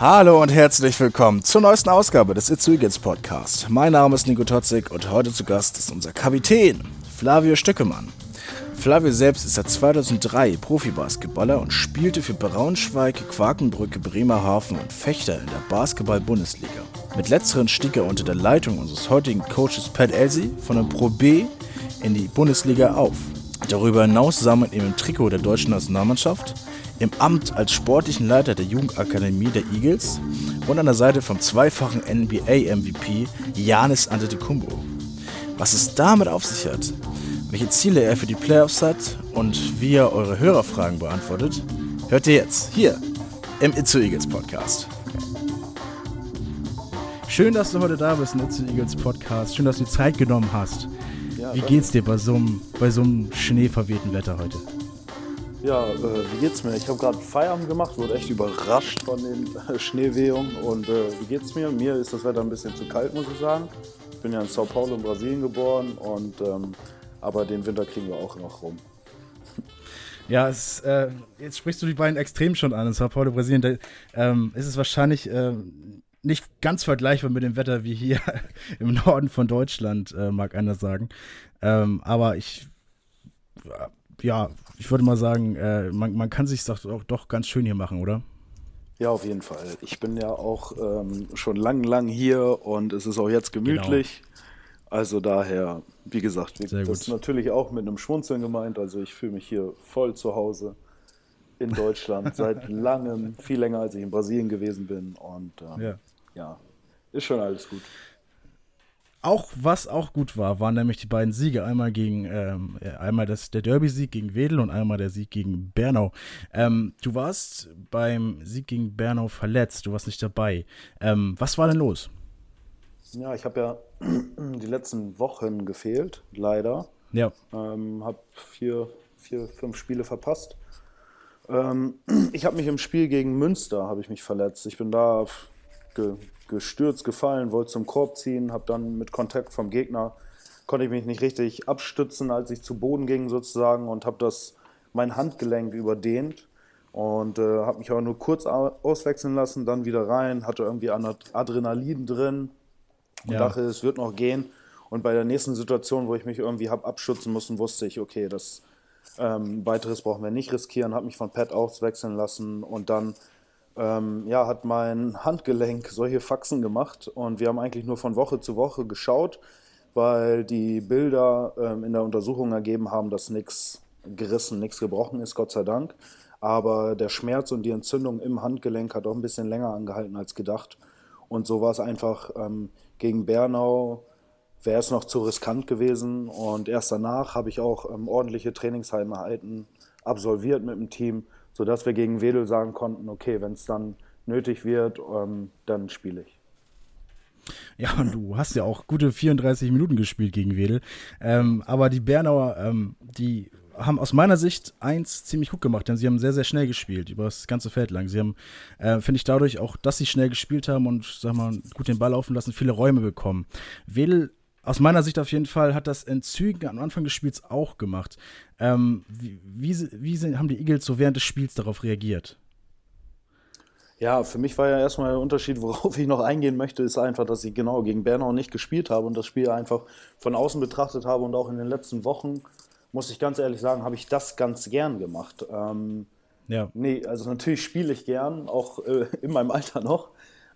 Hallo und herzlich willkommen zur neuesten Ausgabe des It's Weekends Podcast. Mein Name ist Nico Totzig und heute zu Gast ist unser Kapitän, Flavio Stöckemann. Flavio selbst ist seit 2003 Profibasketballer und spielte für Braunschweig, Quakenbrücke, Bremerhaven und Fechter in der Basketball-Bundesliga. Mit letzteren stieg er unter der Leitung unseres heutigen Coaches Pat Elsie von der Pro B in die Bundesliga auf. Darüber hinaus man ihn im Trikot der deutschen Nationalmannschaft, im Amt als sportlichen Leiter der Jugendakademie der Eagles und an der Seite vom zweifachen NBA-MVP Janis Antetokounmpo. Was es damit auf sich hat, welche Ziele er für die Playoffs hat und wie er eure Hörerfragen beantwortet, hört ihr jetzt hier im Itzu Eagles Podcast. Schön, dass du heute da bist im Itzu Eagles Podcast. Schön, dass du Zeit genommen hast. Ja, wie geht's dir bei so einem, bei so einem schneeverwehten Wetter heute? Ja, äh, wie geht's mir? Ich habe gerade Feierabend gemacht, wurde echt überrascht von den äh, Schneewehungen. Und äh, wie geht's mir? Mir ist das Wetter ein bisschen zu kalt, muss ich sagen. Ich bin ja in Sao Paulo in Brasilien geboren, und, ähm, aber den Winter kriegen wir auch noch rum. Ja, es, äh, jetzt sprichst du die beiden extrem schon an. In Sao Paulo, Brasilien, da, ähm, ist es wahrscheinlich äh, nicht ganz vergleichbar mit dem Wetter wie hier im Norden von Deutschland, äh, mag einer sagen. Ähm, aber ich ja, ich würde mal sagen, äh, man, man kann sich doch, doch ganz schön hier machen, oder? Ja, auf jeden Fall. Ich bin ja auch ähm, schon lang, lang hier und es ist auch jetzt gemütlich. Genau. Also daher, wie gesagt, Sehr das ist natürlich auch mit einem Schmunzeln gemeint. Also ich fühle mich hier voll zu Hause in Deutschland seit langem, viel länger als ich in Brasilien gewesen bin. Und ähm, ja. ja, ist schon alles gut. Auch was auch gut war, waren nämlich die beiden Siege. Einmal gegen ähm, einmal das, der Derby-Sieg gegen Wedel und einmal der Sieg gegen Bernau. Ähm, du warst beim Sieg gegen Bernau verletzt, du warst nicht dabei. Ähm, was war denn los? Ja, ich habe ja die letzten Wochen gefehlt, leider. Ja. Ähm, habe vier, vier, fünf Spiele verpasst. Ähm, ich habe mich im Spiel gegen Münster habe ich mich verletzt. Ich bin da ge gestürzt, gefallen, wollte zum Korb ziehen, habe dann mit Kontakt vom Gegner, konnte ich mich nicht richtig abstützen, als ich zu Boden ging sozusagen und habe das mein Handgelenk überdehnt und äh, habe mich aber nur kurz auswechseln lassen, dann wieder rein, hatte irgendwie Adrenalin drin und ja. dachte, es wird noch gehen. Und bei der nächsten Situation, wo ich mich irgendwie habe abstützen müssen, wusste ich, okay, das ähm, weiteres brauchen wir nicht riskieren, habe mich von Pat auswechseln lassen und dann ähm, ja, hat mein Handgelenk solche Faxen gemacht und wir haben eigentlich nur von Woche zu Woche geschaut, weil die Bilder ähm, in der Untersuchung ergeben haben, dass nichts gerissen, nichts gebrochen ist, Gott sei Dank. Aber der Schmerz und die Entzündung im Handgelenk hat auch ein bisschen länger angehalten als gedacht. Und so war es einfach ähm, gegen Bernau, wäre es noch zu riskant gewesen. Und erst danach habe ich auch ähm, ordentliche Trainingseinheiten absolviert mit dem Team sodass wir gegen Wedel sagen konnten, okay, wenn es dann nötig wird, ähm, dann spiele ich. Ja, und du hast ja auch gute 34 Minuten gespielt gegen Wedel. Ähm, aber die Bernauer, ähm, die haben aus meiner Sicht eins ziemlich gut gemacht, denn sie haben sehr, sehr schnell gespielt, über das ganze Feld lang. Sie haben, äh, finde ich, dadurch auch, dass sie schnell gespielt haben und, sag mal, gut den Ball laufen lassen, viele Räume bekommen. Wedel aus meiner Sicht auf jeden Fall hat das in Zügen am Anfang des Spiels auch gemacht. Ähm, wie, wie, wie haben die Eagles so während des Spiels darauf reagiert? Ja, für mich war ja erstmal der Unterschied, worauf ich noch eingehen möchte, ist einfach, dass ich genau gegen Bernau nicht gespielt habe und das Spiel einfach von außen betrachtet habe und auch in den letzten Wochen, muss ich ganz ehrlich sagen, habe ich das ganz gern gemacht. Ähm, ja. Nee, also natürlich spiele ich gern, auch äh, in meinem Alter noch,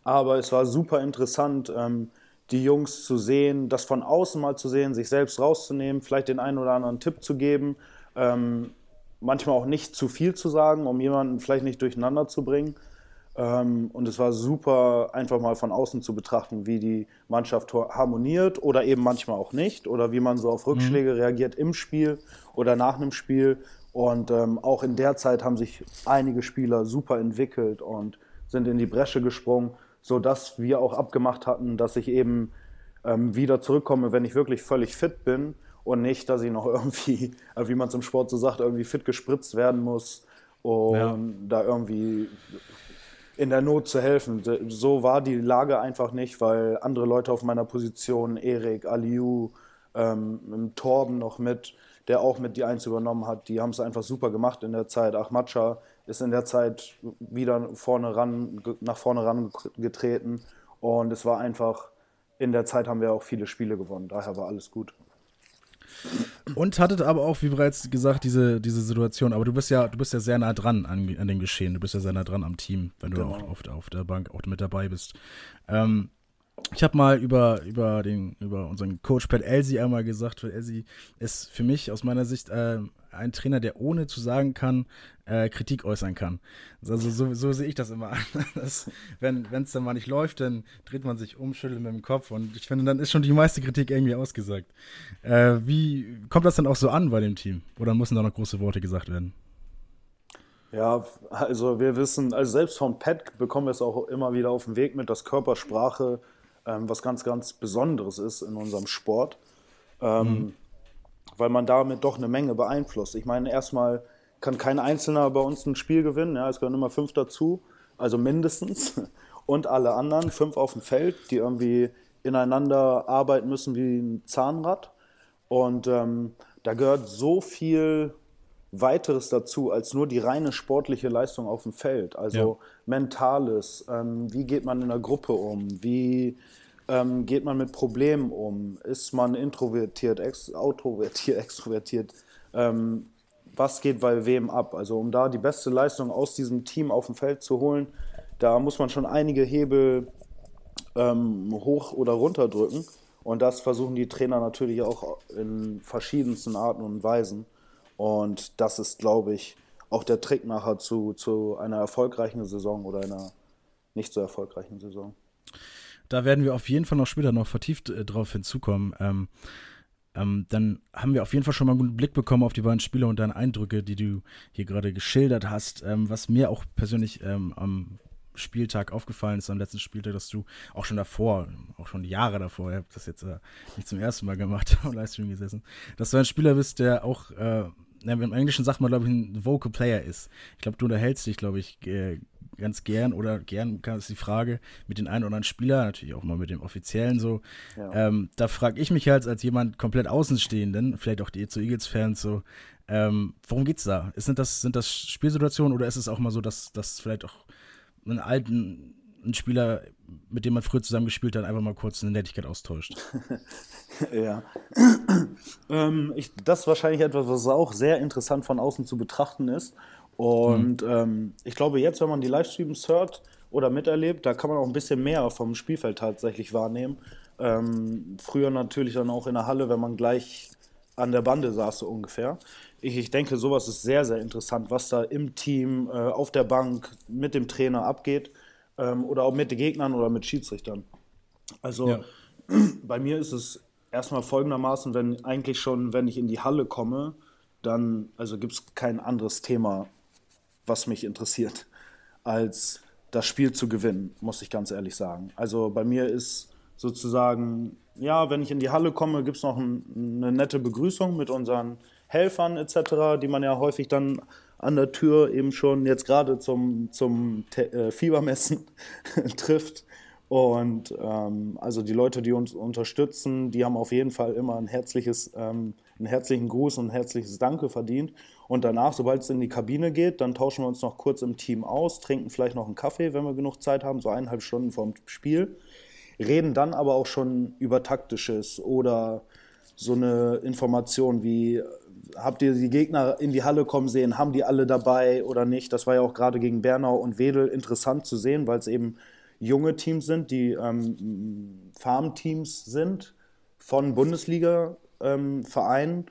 aber es war super interessant. Ähm, die Jungs zu sehen, das von außen mal zu sehen, sich selbst rauszunehmen, vielleicht den einen oder anderen Tipp zu geben, ähm, manchmal auch nicht zu viel zu sagen, um jemanden vielleicht nicht durcheinander zu bringen. Ähm, und es war super, einfach mal von außen zu betrachten, wie die Mannschaft harmoniert oder eben manchmal auch nicht oder wie man so auf Rückschläge mhm. reagiert im Spiel oder nach einem Spiel. Und ähm, auch in der Zeit haben sich einige Spieler super entwickelt und sind in die Bresche gesprungen sodass wir auch abgemacht hatten, dass ich eben ähm, wieder zurückkomme, wenn ich wirklich völlig fit bin und nicht, dass ich noch irgendwie, äh, wie man zum Sport so sagt, irgendwie fit gespritzt werden muss und ja. da irgendwie in der Not zu helfen. So war die Lage einfach nicht, weil andere Leute auf meiner Position, Erik, Aliu, ähm, Torben noch mit, der auch mit die Eins übernommen hat. Die haben es einfach super gemacht in der Zeit. Achmatscha ist in der Zeit wieder vorne ran, nach vorne rangetreten. Und es war einfach, in der Zeit haben wir auch viele Spiele gewonnen. Daher war alles gut. Und hattet aber auch, wie bereits gesagt, diese, diese Situation. Aber du bist ja, du bist ja sehr nah dran an, an dem Geschehen. Du bist ja sehr nah dran am Team, wenn du genau. auch auf, auf der Bank auch mit dabei bist. Ähm, ich habe mal über, über, den, über unseren Coach Pat Elsie einmal gesagt, Pat Elsie ist für mich aus meiner Sicht äh, ein Trainer, der ohne zu sagen kann, äh, Kritik äußern kann. Also so, so sehe ich das immer an. Dass, wenn es dann mal nicht läuft, dann dreht man sich um, schüttelt mit dem Kopf und ich finde, dann ist schon die meiste Kritik irgendwie ausgesagt. Äh, wie kommt das dann auch so an bei dem Team? Oder müssen da noch große Worte gesagt werden? Ja, also wir wissen, also selbst von Pat bekommen wir es auch immer wieder auf den Weg mit, dass Körpersprache ähm, was ganz, ganz Besonderes ist in unserem Sport. Ähm, mhm. Weil man damit doch eine Menge beeinflusst. Ich meine, erstmal kann kein Einzelner bei uns ein Spiel gewinnen. Ja, es gehören immer fünf dazu, also mindestens. Und alle anderen, fünf auf dem Feld, die irgendwie ineinander arbeiten müssen wie ein Zahnrad. Und ähm, da gehört so viel weiteres dazu als nur die reine sportliche Leistung auf dem Feld. Also ja. mentales, ähm, wie geht man in der Gruppe um, wie ähm, geht man mit Problemen um, ist man introvertiert, ex outrovertiert, extrovertiert, ähm, was geht bei wem ab. Also um da die beste Leistung aus diesem Team auf dem Feld zu holen, da muss man schon einige Hebel ähm, hoch oder runter drücken. Und das versuchen die Trainer natürlich auch in verschiedensten Arten und Weisen. Und das ist, glaube ich, auch der Trick nachher zu, zu einer erfolgreichen Saison oder einer nicht so erfolgreichen Saison. Da werden wir auf jeden Fall noch später noch vertieft äh, drauf hinzukommen. Ähm, ähm, dann haben wir auf jeden Fall schon mal einen guten Blick bekommen auf die beiden Spiele und deine Eindrücke, die du hier gerade geschildert hast. Ähm, was mir auch persönlich ähm, am Spieltag aufgefallen ist, am letzten Spieltag, dass du auch schon davor, auch schon Jahre davor, ich habe das jetzt äh, nicht zum ersten Mal gemacht, am Livestream gesessen, dass du ein Spieler bist, der auch äh, im Englischen sagt man, glaube ich, ein Vocal Player ist. Ich glaube, du unterhältst dich, glaube ich, ganz gern oder gern ist die Frage mit den einen oder anderen Spieler, natürlich auch mal mit dem Offiziellen so. Ja. Ähm, da frage ich mich halt als jemand komplett Außenstehenden, vielleicht auch die zu Eagles-Fans so, ähm, worum geht's da? Sind das, sind das Spielsituationen oder ist es auch mal so, dass, dass vielleicht auch einen alten ein Spieler, mit dem man früher zusammengespielt hat, einfach mal kurz eine Nettigkeit austauscht. ja. ähm, ich, das ist wahrscheinlich etwas, was auch sehr interessant von außen zu betrachten ist. Und mhm. ähm, ich glaube, jetzt, wenn man die Livestreams hört oder miterlebt, da kann man auch ein bisschen mehr vom Spielfeld tatsächlich wahrnehmen. Ähm, früher natürlich dann auch in der Halle, wenn man gleich an der Bande saß, so ungefähr. Ich, ich denke, sowas ist sehr, sehr interessant, was da im Team, äh, auf der Bank, mit dem Trainer abgeht ähm, oder auch mit den Gegnern oder mit Schiedsrichtern. Also ja. bei mir ist es erstmal folgendermaßen, wenn eigentlich schon, wenn ich in die Halle komme, dann also gibt es kein anderes Thema, was mich interessiert, als das Spiel zu gewinnen, muss ich ganz ehrlich sagen. Also bei mir ist sozusagen, ja, wenn ich in die Halle komme, gibt es noch ein, eine nette Begrüßung mit unseren Helfern etc., die man ja häufig dann an der Tür eben schon jetzt gerade zum, zum äh, Fiebermessen trifft. Und ähm, also die Leute, die uns unterstützen, die haben auf jeden Fall immer ein herzliches, ähm, einen herzlichen Gruß und ein herzliches Danke verdient. Und danach, sobald es in die Kabine geht, dann tauschen wir uns noch kurz im Team aus, trinken vielleicht noch einen Kaffee, wenn wir genug Zeit haben, so eineinhalb Stunden vorm Spiel. Reden dann aber auch schon über Taktisches oder so eine Information wie habt ihr die Gegner in die Halle kommen sehen? Haben die alle dabei oder nicht? Das war ja auch gerade gegen Bernau und Wedel interessant zu sehen, weil es eben junge Teams sind, die ähm, Farmteams sind von Bundesliga-Vereinen, ähm,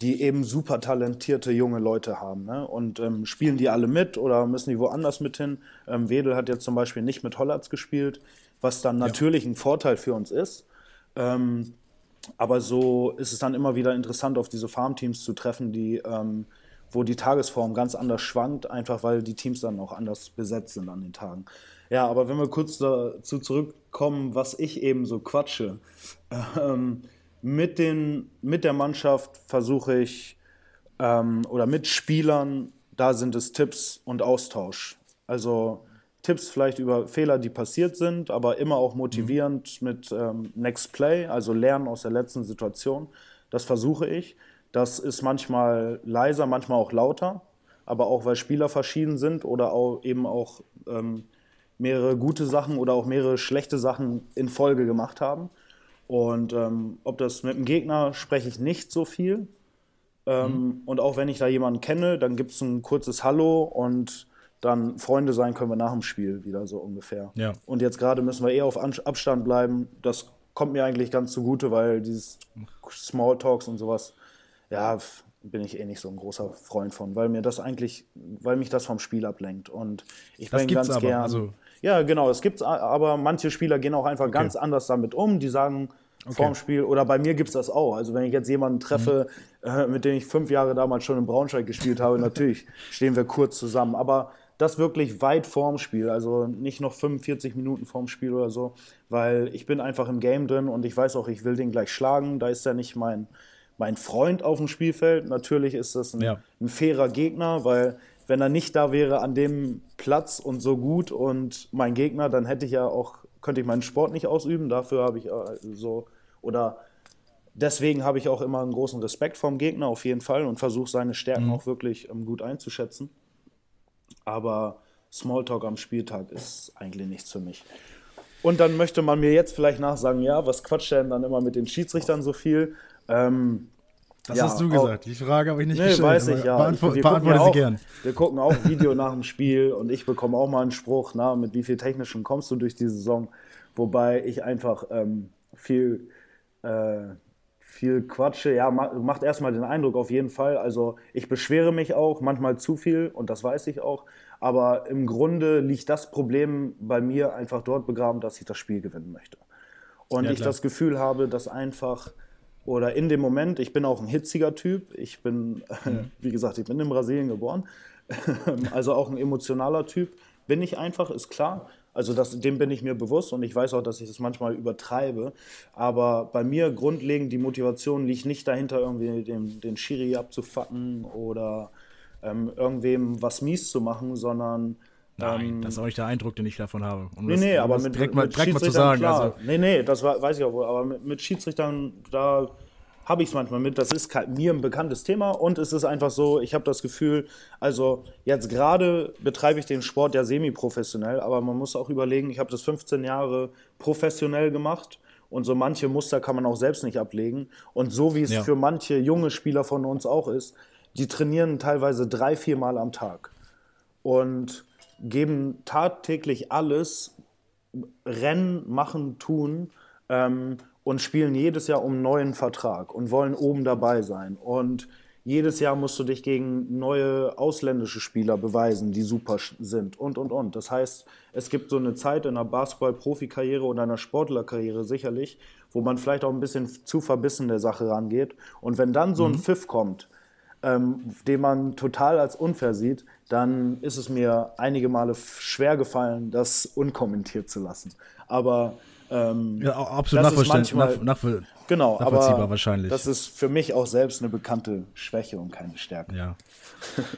die eben super talentierte junge Leute haben. Ne? Und ähm, spielen die alle mit oder müssen die woanders mit hin? Ähm, Wedel hat jetzt zum Beispiel nicht mit Hollatz gespielt, was dann natürlich ja. ein Vorteil für uns ist. Ähm, aber so ist es dann immer wieder interessant, auf diese Farmteams zu treffen, die, ähm, wo die Tagesform ganz anders schwankt, einfach weil die Teams dann auch anders besetzt sind an den Tagen. Ja, aber wenn wir kurz dazu zurückkommen, was ich eben so quatsche, ähm, mit, den, mit der Mannschaft versuche ich, ähm, oder mit Spielern, da sind es Tipps und Austausch. Also Tipps vielleicht über Fehler, die passiert sind, aber immer auch motivierend mhm. mit ähm, Next Play, also Lernen aus der letzten Situation. Das versuche ich. Das ist manchmal leiser, manchmal auch lauter, aber auch weil Spieler verschieden sind oder auch eben auch ähm, mehrere gute Sachen oder auch mehrere schlechte Sachen in Folge gemacht haben. Und ähm, ob das mit dem Gegner spreche ich nicht so viel. Ähm, mhm. Und auch wenn ich da jemanden kenne, dann gibt es ein kurzes Hallo und dann Freunde sein können wir nach dem Spiel wieder so ungefähr. Ja. Und jetzt gerade müssen wir eher auf Abstand bleiben. Das kommt mir eigentlich ganz zugute, weil dieses Smalltalks und sowas, ja, bin ich eh nicht so ein großer Freund von, weil mir das eigentlich, weil mich das vom Spiel ablenkt. Und ich das bin ganz aber, gern. Also ja, genau, es gibt aber manche Spieler gehen auch einfach okay. ganz anders damit um. Die sagen okay. vorm Spiel, oder bei mir gibt es das auch. Also wenn ich jetzt jemanden treffe, mhm. äh, mit dem ich fünf Jahre damals schon in Braunschweig gespielt habe, natürlich stehen wir kurz zusammen. Aber das wirklich weit vorm Spiel, also nicht noch 45 Minuten vorm Spiel oder so, weil ich bin einfach im Game drin und ich weiß auch, ich will den gleich schlagen. Da ist ja nicht mein, mein Freund auf dem Spielfeld. Natürlich ist das ein, ja. ein fairer Gegner, weil wenn er nicht da wäre an dem Platz und so gut und mein Gegner, dann hätte ich ja auch, könnte ich meinen Sport nicht ausüben. Dafür habe ich äh, so, oder deswegen habe ich auch immer einen großen Respekt vom Gegner auf jeden Fall und versuche seine Stärken mhm. auch wirklich ähm, gut einzuschätzen. Aber Smalltalk am Spieltag ist eigentlich nichts für mich. Und dann möchte man mir jetzt vielleicht nachsagen, ja, was quatscht denn dann immer mit den Schiedsrichtern so viel? Ähm, das ja, hast du gesagt. Auch, die Frage habe ich nicht nee, gestellt. weiß ich, ja. Beantwo wir beantworte sie gern. Wir gucken auch Video nach dem Spiel und ich bekomme auch mal einen Spruch, na, mit wie viel Technischen kommst du durch die Saison? Wobei ich einfach ähm, viel, äh, viel quatsche. Ja, macht erstmal den Eindruck auf jeden Fall. Also ich beschwere mich auch, manchmal zu viel und das weiß ich auch. Aber im Grunde liegt das Problem bei mir einfach dort begraben, dass ich das Spiel gewinnen möchte. Und ja, ich das Gefühl habe, dass einfach oder in dem Moment, ich bin auch ein hitziger Typ. Ich bin, mhm. wie gesagt, ich bin in Brasilien geboren. also auch ein emotionaler Typ. Bin ich einfach, ist klar. Also das, dem bin ich mir bewusst und ich weiß auch, dass ich das manchmal übertreibe. Aber bei mir grundlegend die Motivation liegt nicht dahinter, irgendwie den, den Schiri abzufacken oder ähm, irgendwem was mies zu machen, sondern Nein, ähm, das ist auch nicht der Eindruck, den ich davon habe. Um nee, das, nee, aber mit, direkt mal, direkt mal zu sagen. Klar. Also. Nee, nee, das weiß ich auch wohl. Aber mit, mit Schiedsrichtern, da habe ich es manchmal mit. Das ist mir ein bekanntes Thema und es ist einfach so, ich habe das Gefühl, also jetzt gerade betreibe ich den Sport ja semi-professionell, aber man muss auch überlegen, ich habe das 15 Jahre professionell gemacht und so manche Muster kann man auch selbst nicht ablegen. Und so wie es ja. für manche junge Spieler von uns auch ist, die trainieren teilweise drei, vier Mal am Tag. Und geben tagtäglich alles, rennen, machen, tun ähm, und spielen jedes Jahr um einen neuen Vertrag und wollen oben dabei sein. Und jedes Jahr musst du dich gegen neue ausländische Spieler beweisen, die super sind und, und, und. Das heißt, es gibt so eine Zeit in einer Basketball-Profikarriere oder einer Sportlerkarriere sicherlich, wo man vielleicht auch ein bisschen zu verbissen der Sache rangeht. Und wenn dann so ein mhm. Pfiff kommt, ähm, den man total als unfair sieht, dann ist es mir einige Male schwer gefallen, das unkommentiert zu lassen. Aber ähm, ja, absolut nachvollziehbar, manchmal, nach, genau, aber wahrscheinlich. Das ist für mich auch selbst eine bekannte Schwäche und keine Stärke. Ja.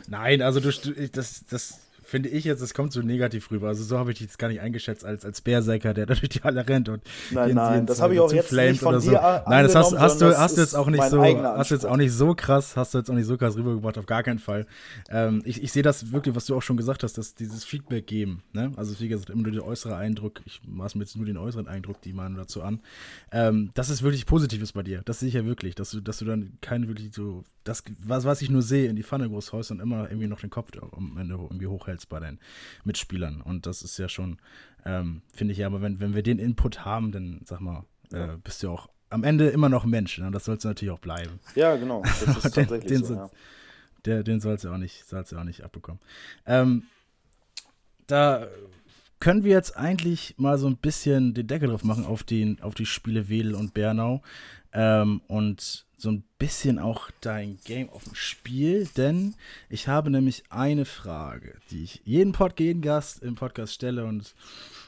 Nein, also du, das, das finde ich jetzt, es kommt so negativ rüber. Also so habe ich dich jetzt gar nicht eingeschätzt als, als Berserker, der da durch die Halle rennt und Nein, nein, das habe ich auch jetzt nicht von so. dir Nein, das hast, hast du hast du jetzt auch nicht so hast du jetzt auch nicht so krass, hast du jetzt auch nicht so krass rübergebracht, auf gar keinen Fall. Ähm, ich ich sehe das wirklich, was du auch schon gesagt hast, dass dieses Feedback geben, ne? Also wie gesagt, immer nur der äußere Eindruck, ich maß mir jetzt nur den äußeren Eindruck, die man dazu an. Ähm, das ist wirklich Positives bei dir. Das sehe ich ja wirklich, dass du, dass du dann keine wirklich so das, was, was ich nur sehe, in die Pfanne groß haust und immer irgendwie noch den Kopf am Ende irgendwie hochhältst bei deinen Mitspielern. Und das ist ja schon, ähm, finde ich ja, aber wenn, wenn wir den Input haben, dann sag mal, äh, bist du auch am Ende immer noch Mensch. Ne? Das sollst du natürlich auch bleiben. Ja, genau. Das ist tatsächlich den, so, ja. Der, den sollst du auch nicht, sollst du auch nicht abbekommen. Ähm, da können wir jetzt eigentlich mal so ein bisschen den Deckel drauf machen auf, den, auf die Spiele Wedel und Bernau ähm, und so ein bisschen auch dein Game auf dem Spiel, denn ich habe nämlich eine Frage, die ich jeden, Pod, jeden Gast im Podcast stelle und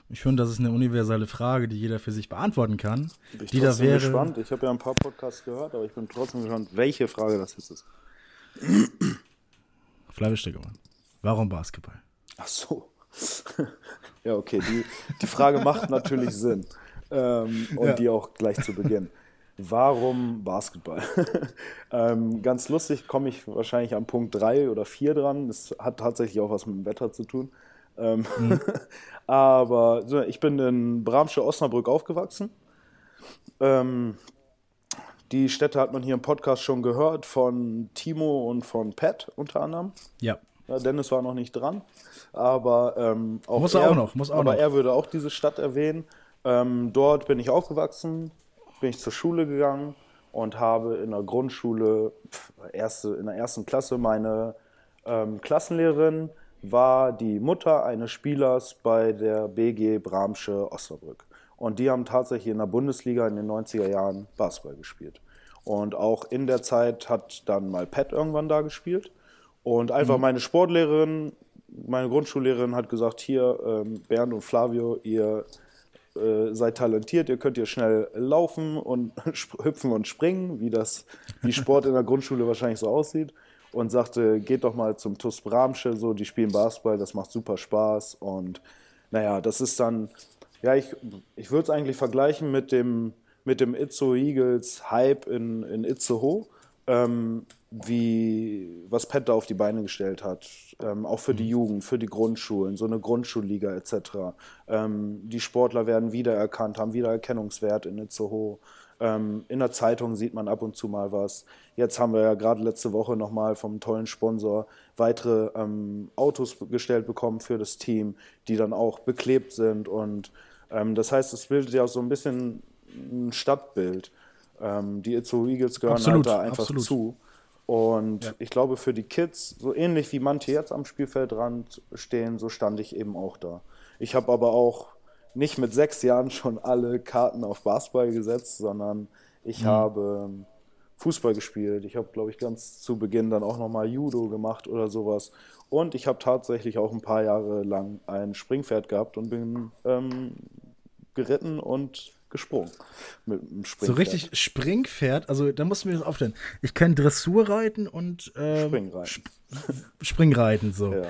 ich finde, das ist eine universelle Frage, die jeder für sich beantworten kann. Bin ich wäre, gespannt. Ich habe ja ein paar Podcasts gehört, aber ich bin trotzdem gespannt, welche Frage das jetzt ist. Steggemann, warum Basketball? Ach so. ja, okay, die, die Frage macht natürlich Sinn. Ähm, und ja. die auch gleich zu Beginn. Warum Basketball? ähm, ganz lustig, komme ich wahrscheinlich am Punkt 3 oder 4 dran. Das hat tatsächlich auch was mit dem Wetter zu tun. Ähm, mhm. aber ich bin in Bramsche Osnabrück aufgewachsen. Ähm, die Städte hat man hier im Podcast schon gehört von Timo und von Pat unter anderem. Ja. Dennis war noch nicht dran, aber ähm, auch muss er, auch noch, muss auch aber noch. er würde auch diese Stadt erwähnen. Ähm, dort bin ich aufgewachsen, bin ich zur Schule gegangen und habe in der Grundschule, erste, in der ersten Klasse, meine ähm, Klassenlehrerin war die Mutter eines Spielers bei der BG Bramsche Osnabrück. Und die haben tatsächlich in der Bundesliga in den 90er Jahren Basketball gespielt. Und auch in der Zeit hat dann mal Pat irgendwann da gespielt. Und einfach mhm. meine Sportlehrerin, meine Grundschullehrerin hat gesagt, hier, ähm, Bernd und Flavio, ihr äh, seid talentiert, ihr könnt hier schnell laufen und hüpfen und springen, wie das wie Sport in der Grundschule wahrscheinlich so aussieht. Und sagte, geht doch mal zum TUS Bramsche, so, die spielen Basketball, das macht super Spaß. Und naja, das ist dann, ja, ich, ich würde es eigentlich vergleichen mit dem, mit dem Itzo Eagles Hype in, in Itzehoe. Ähm, wie, was Pat da auf die Beine gestellt hat, ähm, auch für die mhm. Jugend, für die Grundschulen, so eine Grundschulliga etc. Ähm, die Sportler werden wiedererkannt, haben Wiedererkennungswert in Itzehoe. Ähm, in der Zeitung sieht man ab und zu mal was. Jetzt haben wir ja gerade letzte Woche nochmal vom tollen Sponsor weitere ähm, Autos gestellt bekommen für das Team, die dann auch beklebt sind. Und ähm, das heißt, es bildet ja so ein bisschen ein Stadtbild. Ähm, die Itzehoe Eagles gehören absolut, halt da einfach absolut. zu. Und ja. ich glaube, für die Kids, so ähnlich wie manche jetzt am Spielfeldrand stehen, so stand ich eben auch da. Ich habe aber auch nicht mit sechs Jahren schon alle Karten auf Basketball gesetzt, sondern ich mhm. habe ähm, Fußball gespielt. Ich habe, glaube ich, ganz zu Beginn dann auch nochmal Judo gemacht oder sowas. Und ich habe tatsächlich auch ein paar Jahre lang ein Springpferd gehabt und bin ähm, geritten und gesprungen mit dem Springpferd. So richtig Springpferd, also da muss mir das aufstellen. Ich kenne Dressurreiten und äh, Springreiten. Sp Springreiten so. Ja.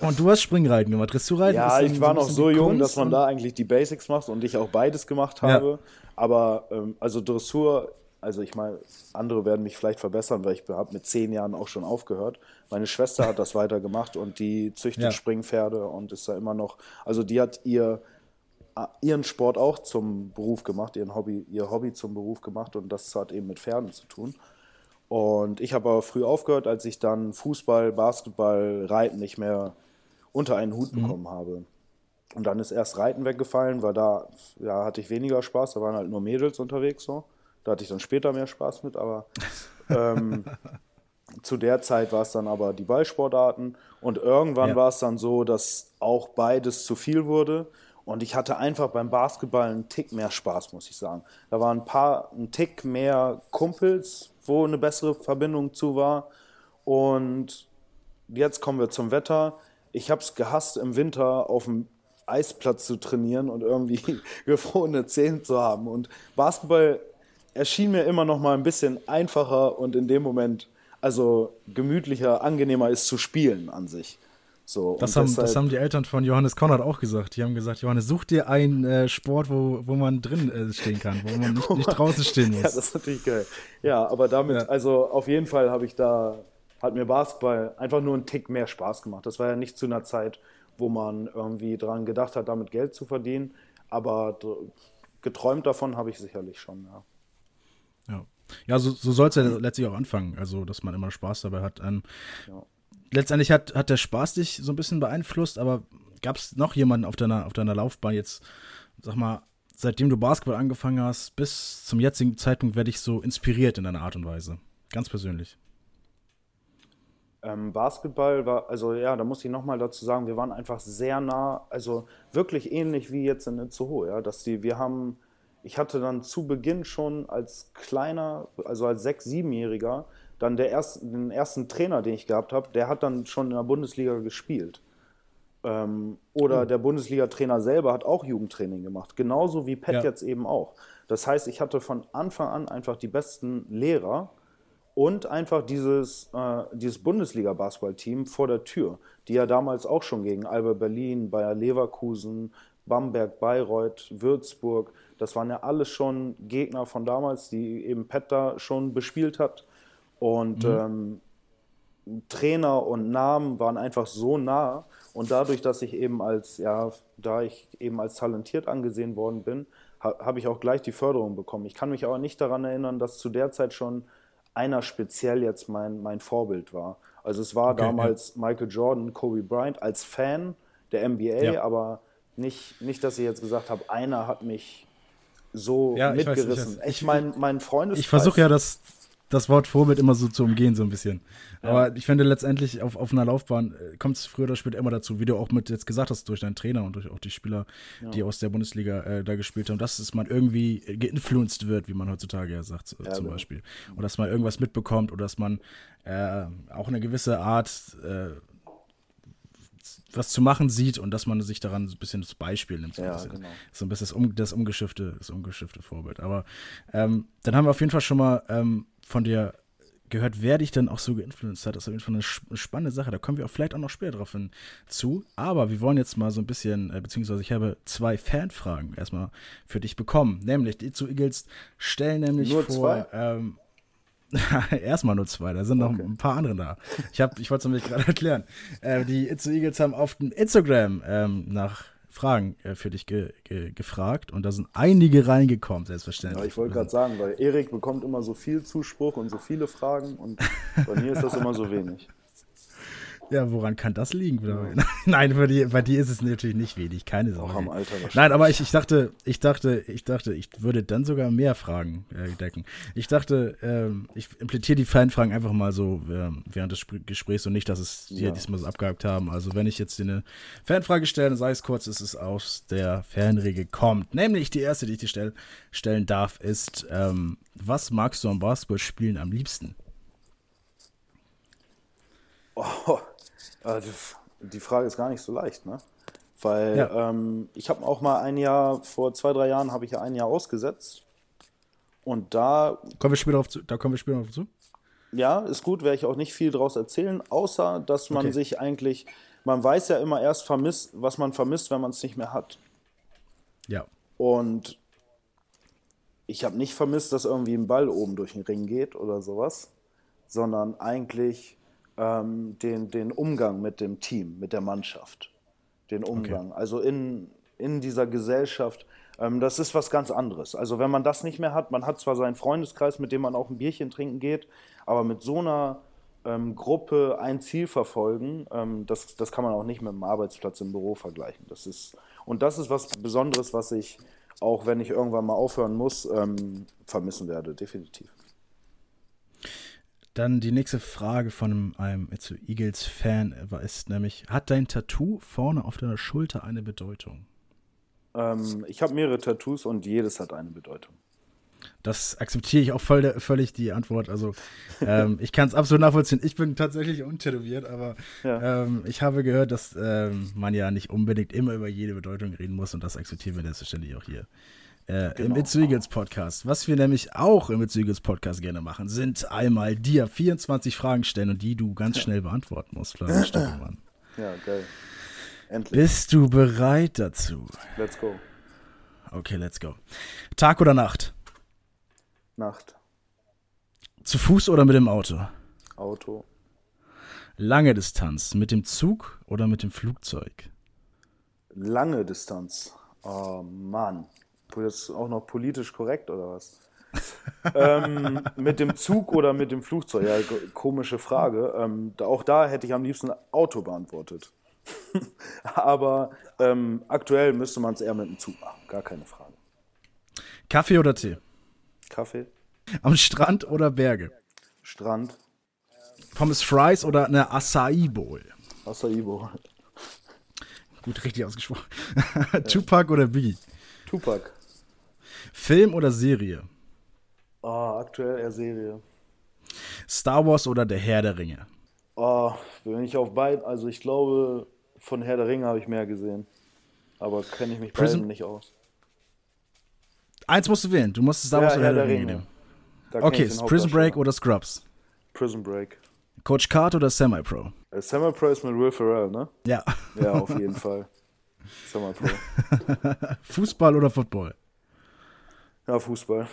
Und du hast Springreiten gemacht, Dressurreiten? Ja, ich war noch so jung, dass man da eigentlich die Basics macht und ich auch beides gemacht habe. Ja. Aber ähm, also Dressur, also ich meine, andere werden mich vielleicht verbessern, weil ich habe mit zehn Jahren auch schon aufgehört. Meine Schwester hat das weitergemacht und die züchtet ja. Springpferde und ist da immer noch, also die hat ihr ihren Sport auch zum Beruf gemacht, ihren Hobby, ihr Hobby zum Beruf gemacht und das hat eben mit Pferden zu tun. Und ich habe aber früh aufgehört, als ich dann Fußball, Basketball, Reiten nicht mehr unter einen Hut mhm. bekommen habe. Und dann ist erst Reiten weggefallen, weil da ja, hatte ich weniger Spaß, da waren halt nur Mädels unterwegs so. Da hatte ich dann später mehr Spaß mit, aber ähm, zu der Zeit war es dann aber die Ballsportarten und irgendwann ja. war es dann so, dass auch beides zu viel wurde und ich hatte einfach beim Basketball einen Tick mehr Spaß, muss ich sagen. Da waren ein paar, ein Tick mehr Kumpels, wo eine bessere Verbindung zu war. Und jetzt kommen wir zum Wetter. Ich habe es gehasst, im Winter auf dem Eisplatz zu trainieren und irgendwie gefrorene Zähne zu haben. Und Basketball erschien mir immer noch mal ein bisschen einfacher und in dem Moment also gemütlicher, angenehmer ist zu spielen an sich. So, das, haben, deshalb, das haben die Eltern von Johannes Konrad auch gesagt. Die haben gesagt, Johannes, such dir einen äh, Sport, wo, wo man drin äh, stehen kann, wo man nicht, nicht draußen stehen muss. ja, das ist natürlich geil. Ja, aber damit, ja. also auf jeden Fall habe ich da, hat mir Basketball einfach nur einen Tick mehr Spaß gemacht. Das war ja nicht zu einer Zeit, wo man irgendwie dran gedacht hat, damit Geld zu verdienen. Aber geträumt davon habe ich sicherlich schon, ja. Ja, ja so, so soll es ja letztlich auch anfangen. Also, dass man immer Spaß dabei hat. Ähm, ja letztendlich hat, hat der Spaß dich so ein bisschen beeinflusst, aber gab es noch jemanden auf deiner, auf deiner Laufbahn jetzt, sag mal, seitdem du Basketball angefangen hast, bis zum jetzigen Zeitpunkt werde ich so inspiriert in einer Art und Weise? Ganz persönlich. Ähm, Basketball war, also ja, da muss ich nochmal dazu sagen, wir waren einfach sehr nah, also wirklich ähnlich wie jetzt in Itzehoe, ja, dass die, wir haben, ich hatte dann zu Beginn schon als kleiner, also als sechs-, siebenjähriger, dann der erste, den ersten Trainer, den ich gehabt habe, der hat dann schon in der Bundesliga gespielt. Ähm, oder mhm. der Bundesliga-Trainer selber hat auch Jugendtraining gemacht, genauso wie Pet ja. jetzt eben auch. Das heißt, ich hatte von Anfang an einfach die besten Lehrer und einfach dieses, äh, dieses Bundesliga-Basketball-Team vor der Tür, die ja damals auch schon gegen Alba Berlin, Bayer Leverkusen, Bamberg, Bayreuth, Würzburg. Das waren ja alles schon Gegner von damals, die eben Pet da schon bespielt hat. Und mhm. ähm, Trainer und Namen waren einfach so nah. Und dadurch, dass ich eben als, ja, da ich eben als talentiert angesehen worden bin, ha habe ich auch gleich die Förderung bekommen. Ich kann mich aber nicht daran erinnern, dass zu der Zeit schon einer speziell jetzt mein, mein Vorbild war. Also es war okay, damals ja. Michael Jordan, Kobe Bryant als Fan der NBA, ja. aber nicht, nicht, dass ich jetzt gesagt habe, einer hat mich so ja, mitgerissen. Ich, ich, ich mein, mein Freundeskreis. Ich versuche ja das, das Wort Vorbild immer so zu umgehen, so ein bisschen. Ja. Aber ich finde letztendlich auf, auf einer Laufbahn äh, kommt es früher oder später immer dazu, wie du auch mit jetzt gesagt hast, durch deinen Trainer und durch auch die Spieler, ja. die aus der Bundesliga äh, da gespielt haben, dass es man irgendwie geinfluenced wird, wie man heutzutage ja sagt, äh, ja, zum genau. Beispiel. Und dass man irgendwas mitbekommt oder dass man äh, auch eine gewisse Art äh, was zu machen sieht und dass man sich daran so ein bisschen das Beispiel nimmt. So ja, genau. So ein bisschen das, um, das, umgeschiffte, das umgeschiffte Vorbild. Aber ähm, dann haben wir auf jeden Fall schon mal ähm, von dir gehört, wer dich dann auch so geinfluenced hat. Das ist auf jeden Fall eine spannende Sache. Da kommen wir auch vielleicht auch noch später drauf hinzu. Aber wir wollen jetzt mal so ein bisschen, äh, beziehungsweise ich habe zwei Fanfragen erstmal für dich bekommen. Nämlich, die zu Eagles stellen nämlich Nur vor. Ähm, Erstmal nur zwei, da sind noch okay. ein paar andere da. Ich, ich wollte es nämlich gerade erklären. Äh, die Itzu Eagles haben auf dem Instagram ähm, nach Fragen äh, für dich ge ge gefragt und da sind einige reingekommen, selbstverständlich. Ja, ich wollte gerade sagen, weil Erik bekommt immer so viel Zuspruch und so viele Fragen und bei mir ist das immer so wenig. Ja, woran kann das liegen? Ja. Nein, bei dir, bei dir ist es natürlich nicht wenig, keine Sorge. Auch am Alter Nein, aber ich, ich dachte, ich dachte, ich dachte, ich würde dann sogar mehr Fragen äh, decken. Ich dachte, ähm, ich implementiere die Fanfragen einfach mal so äh, während des Gesprächs und nicht, dass es dir ja. diesmal so abgehakt haben. Also wenn ich jetzt dir eine Fanfrage stelle, dann sage ich es kurz, ist es aus der Fanregel kommt. Nämlich die erste, die ich dir stell, stellen darf, ist, ähm, was magst du am Basketballspielen am liebsten? Oh, äh, die Frage ist gar nicht so leicht, ne? Weil ja. ähm, ich habe auch mal ein Jahr, vor zwei, drei Jahren habe ich ja ein Jahr ausgesetzt. Und da. Kommen wir später auf zu, da kommen wir später auf zu. Ja, ist gut, werde ich auch nicht viel draus erzählen, außer dass man okay. sich eigentlich, man weiß ja immer erst vermisst, was man vermisst, wenn man es nicht mehr hat. Ja. Und ich habe nicht vermisst, dass irgendwie ein Ball oben durch den Ring geht oder sowas, sondern eigentlich ähm, den, den Umgang mit dem Team, mit der Mannschaft. Den Umgang. Okay. Also in, in dieser Gesellschaft. Ähm, das ist was ganz anderes. Also wenn man das nicht mehr hat, man hat zwar seinen Freundeskreis, mit dem man auch ein Bierchen trinken geht, aber mit so einer ähm, Gruppe ein Ziel verfolgen, ähm, das, das kann man auch nicht mit einem Arbeitsplatz im Büro vergleichen. Das ist, und das ist was Besonderes, was ich, auch wenn ich irgendwann mal aufhören muss, ähm, vermissen werde, definitiv. Dann die nächste Frage von einem, Eagles-Fan ist nämlich: Hat dein Tattoo vorne auf deiner Schulter eine Bedeutung? Ähm, ich habe mehrere Tattoos und jedes hat eine Bedeutung. Das akzeptiere ich auch voll, völlig die Antwort. Also ähm, ich kann es absolut nachvollziehen. Ich bin tatsächlich untätowiert, aber ja. ähm, ich habe gehört, dass ähm, man ja nicht unbedingt immer über jede Bedeutung reden muss und das akzeptieren wir selbstverständlich auch hier äh, genau. im It's Eagles Podcast. Was wir nämlich auch im It's Eagles Podcast gerne machen, sind einmal dir 24 Fragen stellen und die du ganz schnell beantworten musst, Florian Stöckelmann. Ja, geil. Endlich. Bist du bereit dazu? Let's go. Okay, let's go. Tag oder Nacht? Nacht. Zu Fuß oder mit dem Auto? Auto. Lange Distanz, mit dem Zug oder mit dem Flugzeug? Lange Distanz. Oh Mann. Jetzt auch noch politisch korrekt oder was? ähm, mit dem Zug oder mit dem Flugzeug? Ja, komische Frage. Ähm, auch da hätte ich am liebsten Auto beantwortet. Aber ähm, aktuell müsste man es eher mit dem Zug machen, gar keine Frage. Kaffee oder Tee? Kaffee. Am Strand oder Berge? Strand. Pommes Fries oder eine Acai Bowl? Acai Bowl. Gut, richtig ausgesprochen. Tupac oder Biggie? Tupac. Film oder Serie? Oh, aktuell eher Serie. Star Wars oder Der Herr der Ringe? Oh, bin ich auf beiden. Also ich glaube, von Herr der Ringe habe ich mehr gesehen. Aber kenne ich mich Prison beiden nicht aus. Eins musst du wählen. Du musst Star Wars ja, oder Herr der, der Ringe nehmen. Okay, Prison Break oder Scrubs? Prison Break. Coach Card oder Semi-Pro? Äh, Semi-Pro ist mit Will Ferrell, ne? Ja. Ja, auf jeden Fall. Semi-Pro. Fußball oder Football? Ja, Fußball.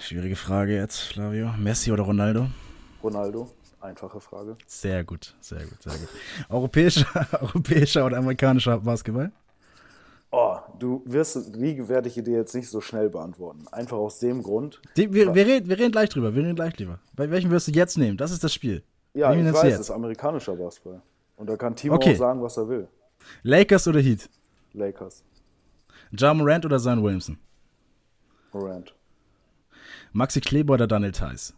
Schwierige Frage jetzt, Flavio. Messi oder Ronaldo? Ronaldo. Einfache Frage. Sehr gut, sehr gut, sehr gut. Europäischer, europäischer oder amerikanischer Basketball? Oh, du wirst, die werde ich dir jetzt nicht so schnell beantworten. Einfach aus dem Grund. Die, wir, wir, reden, wir reden gleich drüber, wir reden gleich drüber. Bei welchem wirst du jetzt nehmen? Das ist das Spiel. Ja, ich weiß, es ist amerikanischer Basketball. Und da kann Timo Okay. auch sagen, was er will. Lakers oder Heat? Lakers. Ja Morant oder Zion Williamson? Morant. Maxi Kleber oder Daniel Theiss?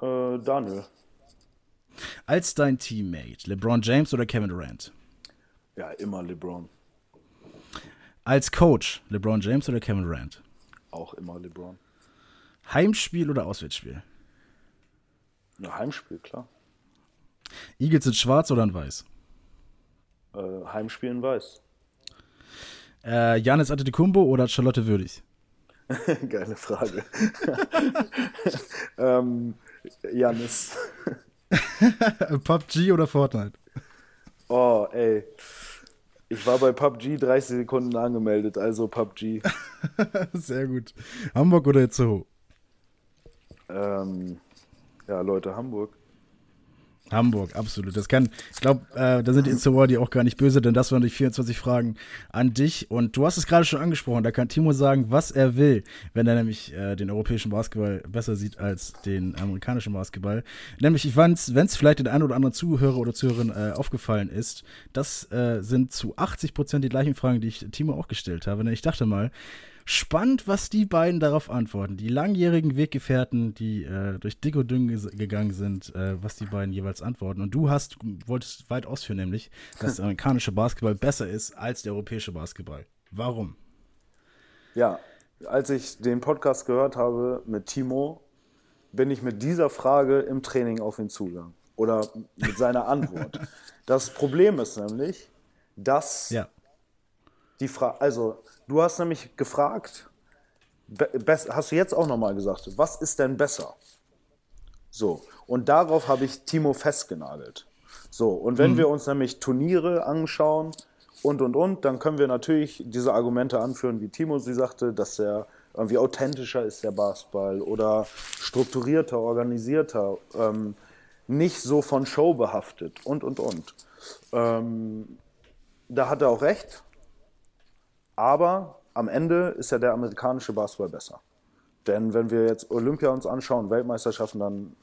Äh, Daniel. Als dein Teammate, LeBron James oder Kevin Durant? Ja, immer LeBron. Als Coach, LeBron James oder Kevin Durant? Auch immer LeBron. Heimspiel oder Auswärtsspiel? Ja, Heimspiel, klar. Eagles in schwarz oder in weiß? Äh, Heimspiel in weiß. Äh, Janis Antetokounmpo oder Charlotte Würdig? Geile Frage. ähm, Janis. PUBG oder Fortnite? Oh, ey. Ich war bei PUBG 30 Sekunden angemeldet, also PUBG. Sehr gut. Hamburg oder Itzehoe? ähm, ja, Leute, Hamburg. Hamburg, absolut. Das kann, ich glaube, äh, da sind die Itzehoer die auch gar nicht böse, denn das waren die 24 Fragen an dich. Und du hast es gerade schon angesprochen, da kann Timo sagen, was er will, wenn er nämlich äh, den europäischen Basketball besser sieht als den amerikanischen Basketball. Nämlich, ich wenn es vielleicht den einen oder anderen Zuhörer oder Zuhörerin äh, aufgefallen ist, das äh, sind zu 80 Prozent die gleichen Fragen, die ich Timo auch gestellt habe. Denn ich dachte mal, Spannend, was die beiden darauf antworten. Die langjährigen Weggefährten, die äh, durch dick und dünn gegangen sind, äh, was die beiden jeweils antworten. Und du hast, wolltest weit ausführen, nämlich, dass der amerikanische Basketball besser ist als der europäische Basketball. Warum? Ja, als ich den Podcast gehört habe mit Timo, bin ich mit dieser Frage im Training auf ihn zugegangen. Oder mit seiner Antwort. Das Problem ist nämlich, dass Ja. die Frage, also du hast nämlich gefragt, hast du jetzt auch nochmal gesagt, was ist denn besser? So, und darauf habe ich Timo festgenagelt. So, und wenn wir uns nämlich Turniere anschauen und und und, dann können wir natürlich diese Argumente anführen, wie Timo sie sagte, dass der irgendwie authentischer ist, der Basketball, oder strukturierter, organisierter, ähm, nicht so von Show behaftet und und und. Ähm, da hat er auch recht. Aber am Ende ist ja der amerikanische Basketball besser. Denn wenn wir jetzt Olympia uns anschauen, Weltmeisterschaften, dann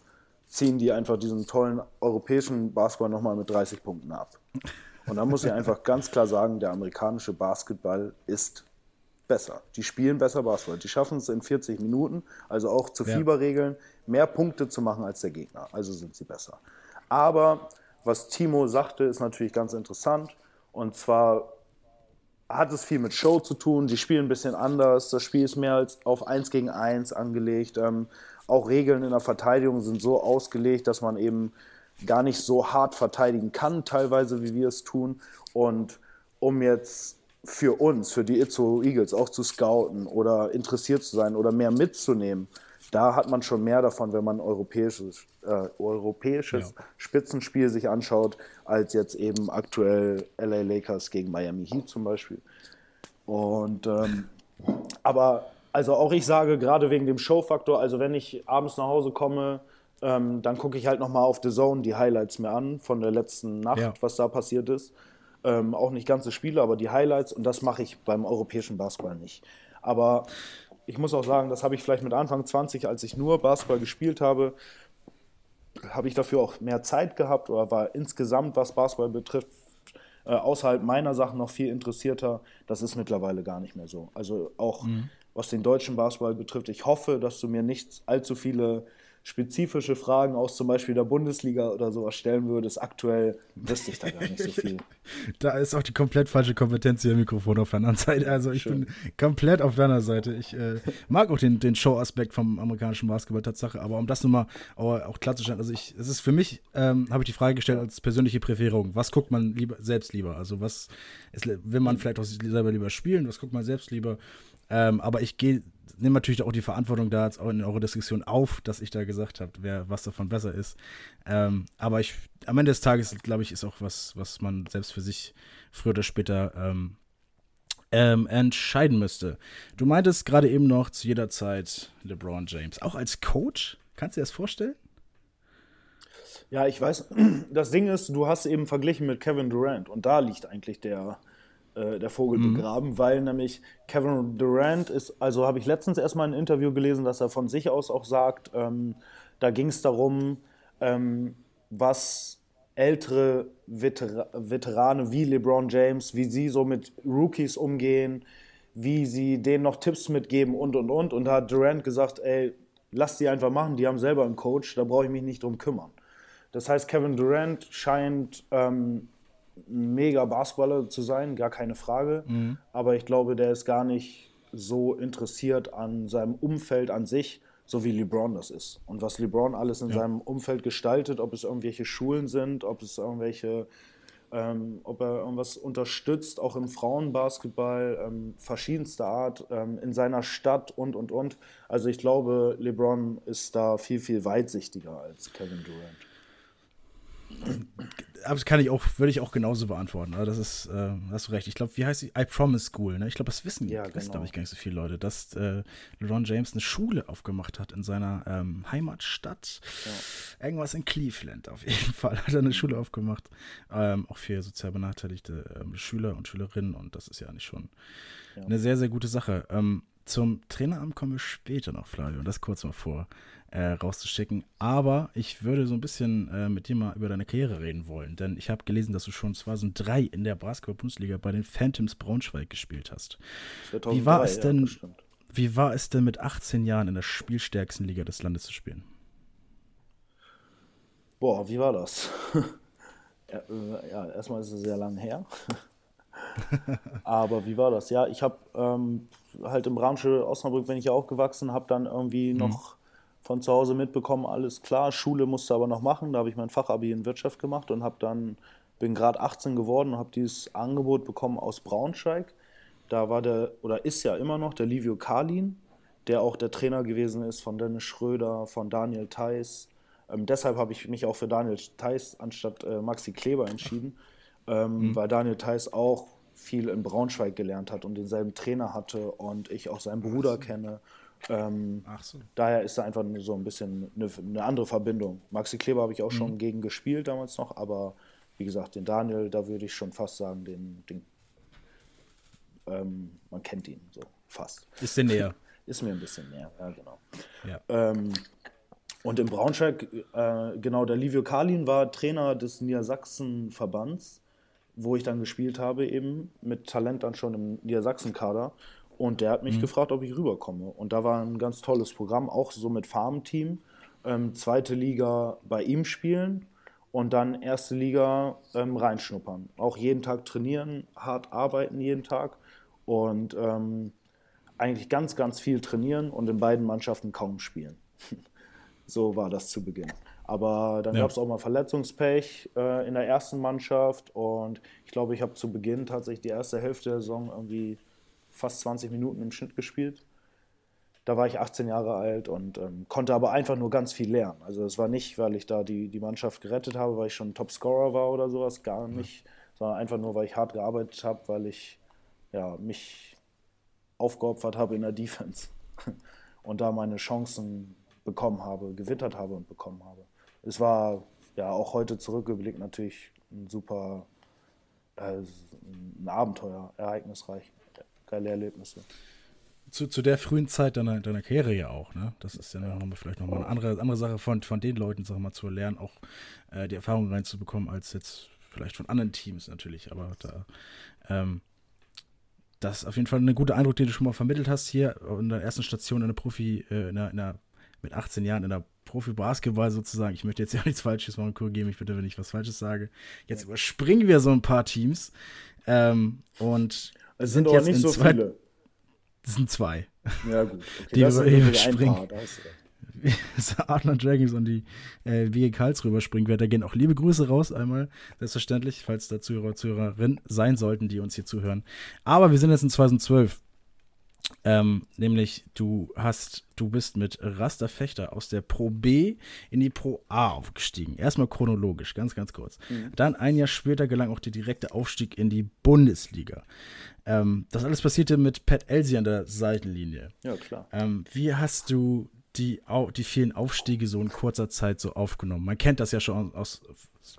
ziehen die einfach diesen tollen europäischen Basketball nochmal mit 30 Punkten ab. Und da muss ich einfach ganz klar sagen, der amerikanische Basketball ist besser. Die spielen besser Basketball. Die schaffen es in 40 Minuten, also auch zu Ja. Fieberregeln, mehr Punkte zu machen als der Gegner. Also sind sie besser. Aber was Timo sagte, ist natürlich ganz interessant. Und zwar hat es viel mit Show zu tun. Die spielen ein bisschen anders. Das Spiel ist mehr als auf 1 gegen 1 angelegt. Ähm, auch Regeln in der Verteidigung sind so ausgelegt, dass man eben gar nicht so hart verteidigen kann, teilweise, wie wir es tun. Und um jetzt für uns, für die Itzo Eagles auch zu scouten oder interessiert zu sein oder mehr mitzunehmen, da hat man schon mehr davon, wenn man europäisches, äh, europäisches Spitzenspiel sich anschaut, als jetzt eben aktuell LA Lakers gegen Miami Heat zum Beispiel. Und ähm, aber also auch ich sage gerade wegen dem Showfaktor, also wenn ich abends nach Hause komme, ähm, dann gucke ich halt nochmal auf The Zone die Highlights mir an von der letzten Nacht, Ja. was da passiert ist. Ähm, auch nicht ganze Spiele, aber die Highlights und das mache ich beim europäischen Basketball nicht. Aber ich muss auch sagen, das habe ich vielleicht mit Anfang 20, als ich nur Basketball gespielt habe, habe ich dafür auch mehr Zeit gehabt oder war insgesamt, was Basketball betrifft, äh, außerhalb meiner Sachen noch viel interessierter. Das ist mittlerweile gar nicht mehr so. Also auch was den deutschen Basketball betrifft, ich hoffe, dass du mir nicht allzu viele spezifische Fragen aus zum Beispiel der Bundesliga oder sowas stellen würdest. Aktuell wüsste ich da gar nicht so viel. Da ist auch die komplett falsche Kompetenz hier im Mikrofon auf der anderen Seite. Also ich bin komplett auf deiner Seite. Ich äh, mag auch den, den Show-Aspekt vom amerikanischen Basketball Tatsache, aber um das nochmal auch, auch klarzustellen, also ich, es ist für mich, ähm, habe ich die Frage gestellt als persönliche Präferierung. Was guckt man lieber selbst lieber? Also was ist, will man vielleicht auch selber lieber spielen? Was guckt man selbst lieber? Ähm, aber ich gehe nehme natürlich auch die Verantwortung da jetzt auch in eurer Diskussion auf, dass ich da gesagt habe, wer was davon besser ist. Ähm, aber ich, am Ende des Tages, glaube ich, ist auch was, was man selbst für sich früher oder später ähm, ähm, entscheiden müsste. Du meintest gerade eben noch zu jeder Zeit LeBron James. Auch als Coach? Kannst du dir das vorstellen? Ja, ich weiß, das Ding ist, du hast eben verglichen mit Kevin Durant und da liegt eigentlich der, äh, der Vogel mhm. begraben, weil nämlich Kevin Durant ist, also habe ich letztens erstmal ein Interview gelesen, dass er von sich aus auch sagt, ähm, da ging es darum, ähm, was ältere Veter Veterane wie LeBron James, wie sie so mit Rookies umgehen, wie sie denen noch Tipps mitgeben und und und. Und da hat Durant gesagt, ey, lass die einfach machen, die haben selber einen Coach, da brauche ich mich nicht drum kümmern. Das heißt, Kevin Durant scheint ähm, mega Basketballer zu sein, gar keine Frage. Mhm. Aber ich glaube, der ist gar nicht so interessiert an seinem Umfeld an sich, so wie LeBron das ist. Und was LeBron alles in ja. seinem Umfeld gestaltet, ob es irgendwelche Schulen sind, ob es irgendwelche, ähm, ob er irgendwas unterstützt, auch im Frauenbasketball, ähm, verschiedenster Art, ähm, in seiner Stadt und, und, und. Also ich glaube, LeBron ist da viel, viel weitsichtiger als Kevin Durant das kann ich auch, würde ich auch genauso beantworten. Aber das ist, äh, hast du recht. Ich glaube, wie heißt sie? I Promise School, ne? Ich glaube, das wissen, ja, genau. glaube ich, gar nicht so viele Leute, dass äh, LeBron James eine Schule aufgemacht hat in seiner ähm, Heimatstadt. Ja. Irgendwas in Cleveland auf jeden Fall hat er eine Schule aufgemacht. Ähm, auch für sozial benachteiligte ähm, Schüler und Schülerinnen. Und das ist ja eigentlich schon ja. eine sehr, sehr gute Sache. Ähm, zum Traineramt kommen wir später noch, Flavio, und das kurz mal vor äh, rauszuschicken. Aber ich würde so ein bisschen äh, mit dir mal über deine Karriere reden wollen, denn ich habe gelesen, dass du schon 2003 in der Basketball-Bundesliga bei den Phantoms Braunschweig gespielt hast. 2003, wie war es denn? Ja, wie war es denn mit 18 Jahren in der spielstärksten Liga des Landes zu spielen? Boah, wie war das? ja, äh, ja, erstmal ist es sehr lang her. Aber wie war das? Ja, ich habe ähm, halt im Ramsche Osnabrück bin ich ja aufgewachsen, habe dann irgendwie mhm. noch von zu Hause mitbekommen, alles klar, Schule musste aber noch machen. Da habe ich mein Fachabi in Wirtschaft gemacht und habe dann, bin gerade 18 geworden und habe dieses Angebot bekommen aus Braunschweig. Da war der, oder ist ja immer noch der Livio Kalin, der auch der Trainer gewesen ist von Dennis Schröder, von Daniel Theiss. Ähm, deshalb habe ich mich auch für Daniel Theiss anstatt äh, Maxi Kleber entschieden, ähm, mhm. weil Daniel Theiss auch viel in Braunschweig gelernt hat und denselben Trainer hatte und ich auch seinen Bruder kenne ähm, Ach so. Daher ist da einfach so ein bisschen eine, eine andere Verbindung. Maxi Kleber habe ich auch mhm. schon gegen gespielt damals noch, aber wie gesagt, den Daniel, da würde ich schon fast sagen, den, den ähm, man kennt ihn so fast. Ist dir näher. ist mir ein bisschen näher, ja, genau. Ja. Ähm, und in Braunschweig, äh, genau, der Livio Kalin war Trainer des Niedersachsen-Verbands, wo ich dann gespielt habe, eben mit Talent dann schon im Niedersachsen-Kader. Und der hat mich mhm. gefragt, ob ich rüberkomme. Und da war ein ganz tolles Programm, auch so mit Farmteam. Ähm, zweite Liga bei ihm spielen und dann erste Liga ähm, reinschnuppern. Auch jeden Tag trainieren, hart arbeiten jeden Tag und ähm, eigentlich ganz, ganz viel trainieren und in beiden Mannschaften kaum spielen. so war das zu Beginn. Aber dann ja. gab es auch mal Verletzungspech äh, in der ersten Mannschaft und ich glaube, ich habe zu Beginn tatsächlich die erste Hälfte der Saison irgendwie fast 20 Minuten im Schnitt gespielt. Da war ich 18 Jahre alt und ähm, konnte aber einfach nur ganz viel lernen. Also es war nicht, weil ich da die, die Mannschaft gerettet habe, weil ich schon Topscorer war oder sowas, gar nicht, sondern einfach nur, weil ich hart gearbeitet habe, weil ich ja, mich aufgeopfert habe in der Defense und da meine Chancen bekommen habe, gewittert habe und bekommen habe. Es war ja auch heute zurückgeblickt natürlich ein super äh, ein Abenteuer, ereignisreich geile Erlebnisse. Zu, zu der frühen Zeit deiner, deiner Karriere ja auch, ne? Das ist ja, ja. Noch, vielleicht nochmal eine andere, andere Sache von, von den Leuten, sag mal, zu lernen, auch äh, die Erfahrung reinzubekommen, als jetzt vielleicht von anderen Teams natürlich, aber da, ähm, das ist auf jeden Fall ein guter Eindruck, den du schon mal vermittelt hast hier in der ersten Station in der Profi, äh, in der, in der, mit 18 Jahren in der Profi-Basketball sozusagen. Ich möchte jetzt ja nichts Falsches machen, korrigiere mich bitte, wenn ich was Falsches sage. Jetzt überspringen wir so ein paar Teams ähm, und es sind, sind jetzt nicht so zwei, viele. Das sind zwei. Ja, gut. Okay, die das überspringen. Das Adler Dragons und die äh, WG Karls rüberspringen wird. Da gehen auch liebe Grüße raus, einmal, selbstverständlich, falls da Zuhörer, Zuhörerinnen sein sollten, die uns hier zuhören. Aber wir sind jetzt in 2012. Ähm, nämlich du hast, du bist mit Rasterfechter aus der Pro B in die Pro A aufgestiegen. Erstmal chronologisch, ganz, ganz kurz. Mhm. Dann ein Jahr später gelang auch der direkte Aufstieg in die Bundesliga. Ähm, das alles passierte mit Pat Elsie an der Seitenlinie. Ja, klar. Ähm, wie hast du die, die vielen Aufstiege so in kurzer Zeit so aufgenommen? Man kennt das ja schon aus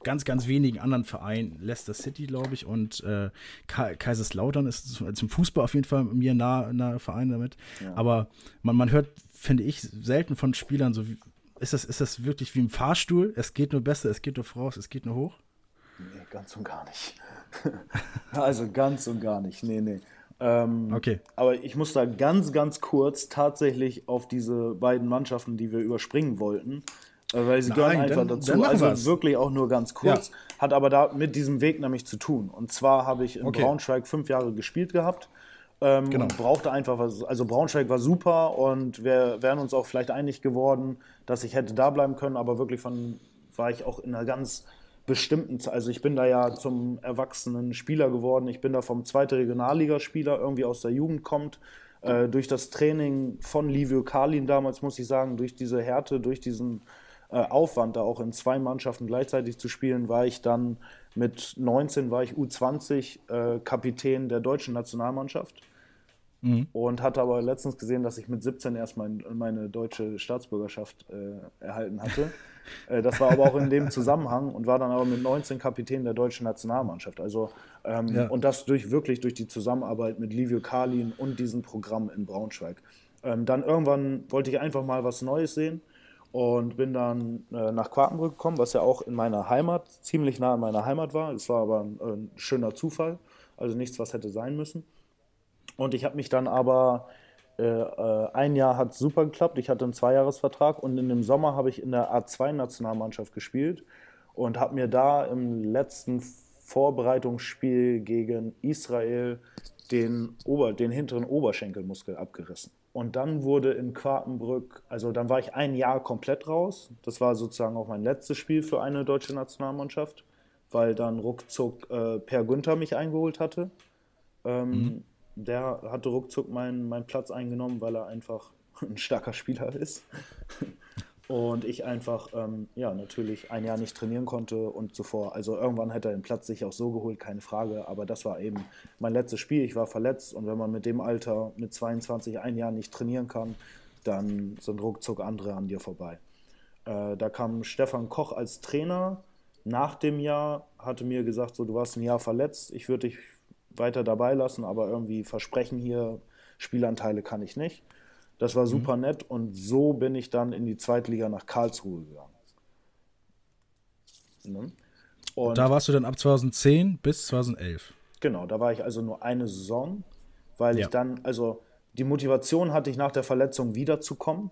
ganz, ganz wenigen anderen Vereinen. Leicester City, glaube ich, und äh, Kaiserslautern ist zum Fußball auf jeden Fall mir nahe, nahe Verein damit. Ja. Aber man, man hört, finde ich, selten von Spielern so, ist das, ist das wirklich wie im Fahrstuhl? Es geht nur besser, es geht nur voraus, es geht nur hoch? Nee, ganz und gar nicht. also ganz und gar nicht. Nee, nee. Ähm, okay. Aber ich muss da ganz, ganz kurz tatsächlich auf diese beiden Mannschaften, die wir überspringen wollten, äh, weil sie Nein, gehören einfach dann, dazu. Dann also was. wirklich auch nur ganz kurz. Ja. Hat aber da mit diesem Weg nämlich zu tun. Und zwar habe ich in okay. Braunschweig fünf Jahre gespielt gehabt. Ähm, genau. Brauchte einfach was. Also Braunschweig war super und wir wären uns auch vielleicht einig geworden, dass ich hätte da bleiben können, aber wirklich von war ich auch in einer ganz bestimmten. Also ich bin da ja zum erwachsenen Spieler geworden. Ich bin da vom zweiten Regionalligaspieler irgendwie aus der Jugend kommt. Äh, durch das Training von Livio Kalin damals, muss ich sagen, durch diese Härte, durch diesen äh, Aufwand, da auch in zwei Mannschaften gleichzeitig zu spielen, war ich dann mit 19 war ich U20 äh, Kapitän der deutschen Nationalmannschaft. Mhm. Und hatte aber letztens gesehen, dass ich mit 17 erst mein, meine deutsche Staatsbürgerschaft äh, erhalten hatte. Äh, das war aber auch in dem Zusammenhang und war dann aber mit 19 Kapitän der deutschen Nationalmannschaft. Also ähm, ja. und das durch wirklich durch die Zusammenarbeit mit Livio Kalin und diesem Programm in Braunschweig. Ähm, dann irgendwann wollte ich einfach mal was Neues sehen und bin dann äh, nach Quakenbrück gekommen, was ja auch in meiner Heimat, ziemlich nah an meiner Heimat war. Es war aber ein, ein schöner Zufall, also nichts, was hätte sein müssen. Und ich habe mich dann aber, ein Jahr hat super geklappt, ich hatte einen Zweijahresvertrag und in dem Sommer habe ich in der A2-Nationalmannschaft gespielt und habe mir da im letzten Vorbereitungsspiel gegen Israel den, Ober-, den hinteren Oberschenkelmuskel abgerissen. Und dann wurde in Quartenbrück, also dann war ich ein Jahr komplett raus. Das war sozusagen auch mein letztes Spiel für eine deutsche Nationalmannschaft, weil dann ruckzuck äh, Per Günther mich eingeholt hatte. Ähm, mhm der hatte ruckzuck meinen, meinen Platz eingenommen, weil er einfach ein starker Spieler ist. Und ich einfach, ähm, ja, natürlich ein Jahr nicht trainieren konnte und zuvor. Also irgendwann hätte er den Platz sich auch so geholt, keine Frage. Aber das war eben mein letztes Spiel. Ich war verletzt und wenn man mit dem Alter, mit 22, ein Jahr nicht trainieren kann, dann sind ruckzuck andere an dir vorbei. Äh, da kam Stefan Koch als Trainer. Nach dem Jahr hatte mir gesagt, so, du warst ein Jahr verletzt, ich würde dich weiter dabei lassen, aber irgendwie versprechen hier, Spielanteile kann ich nicht. Das war super mhm. nett und so bin ich dann in die Zweitliga nach Karlsruhe gegangen. Ne? Und da warst du dann ab 2010 bis 2011. Genau, da war ich also nur eine Saison, weil ja. ich dann, also die Motivation hatte ich nach der Verletzung wiederzukommen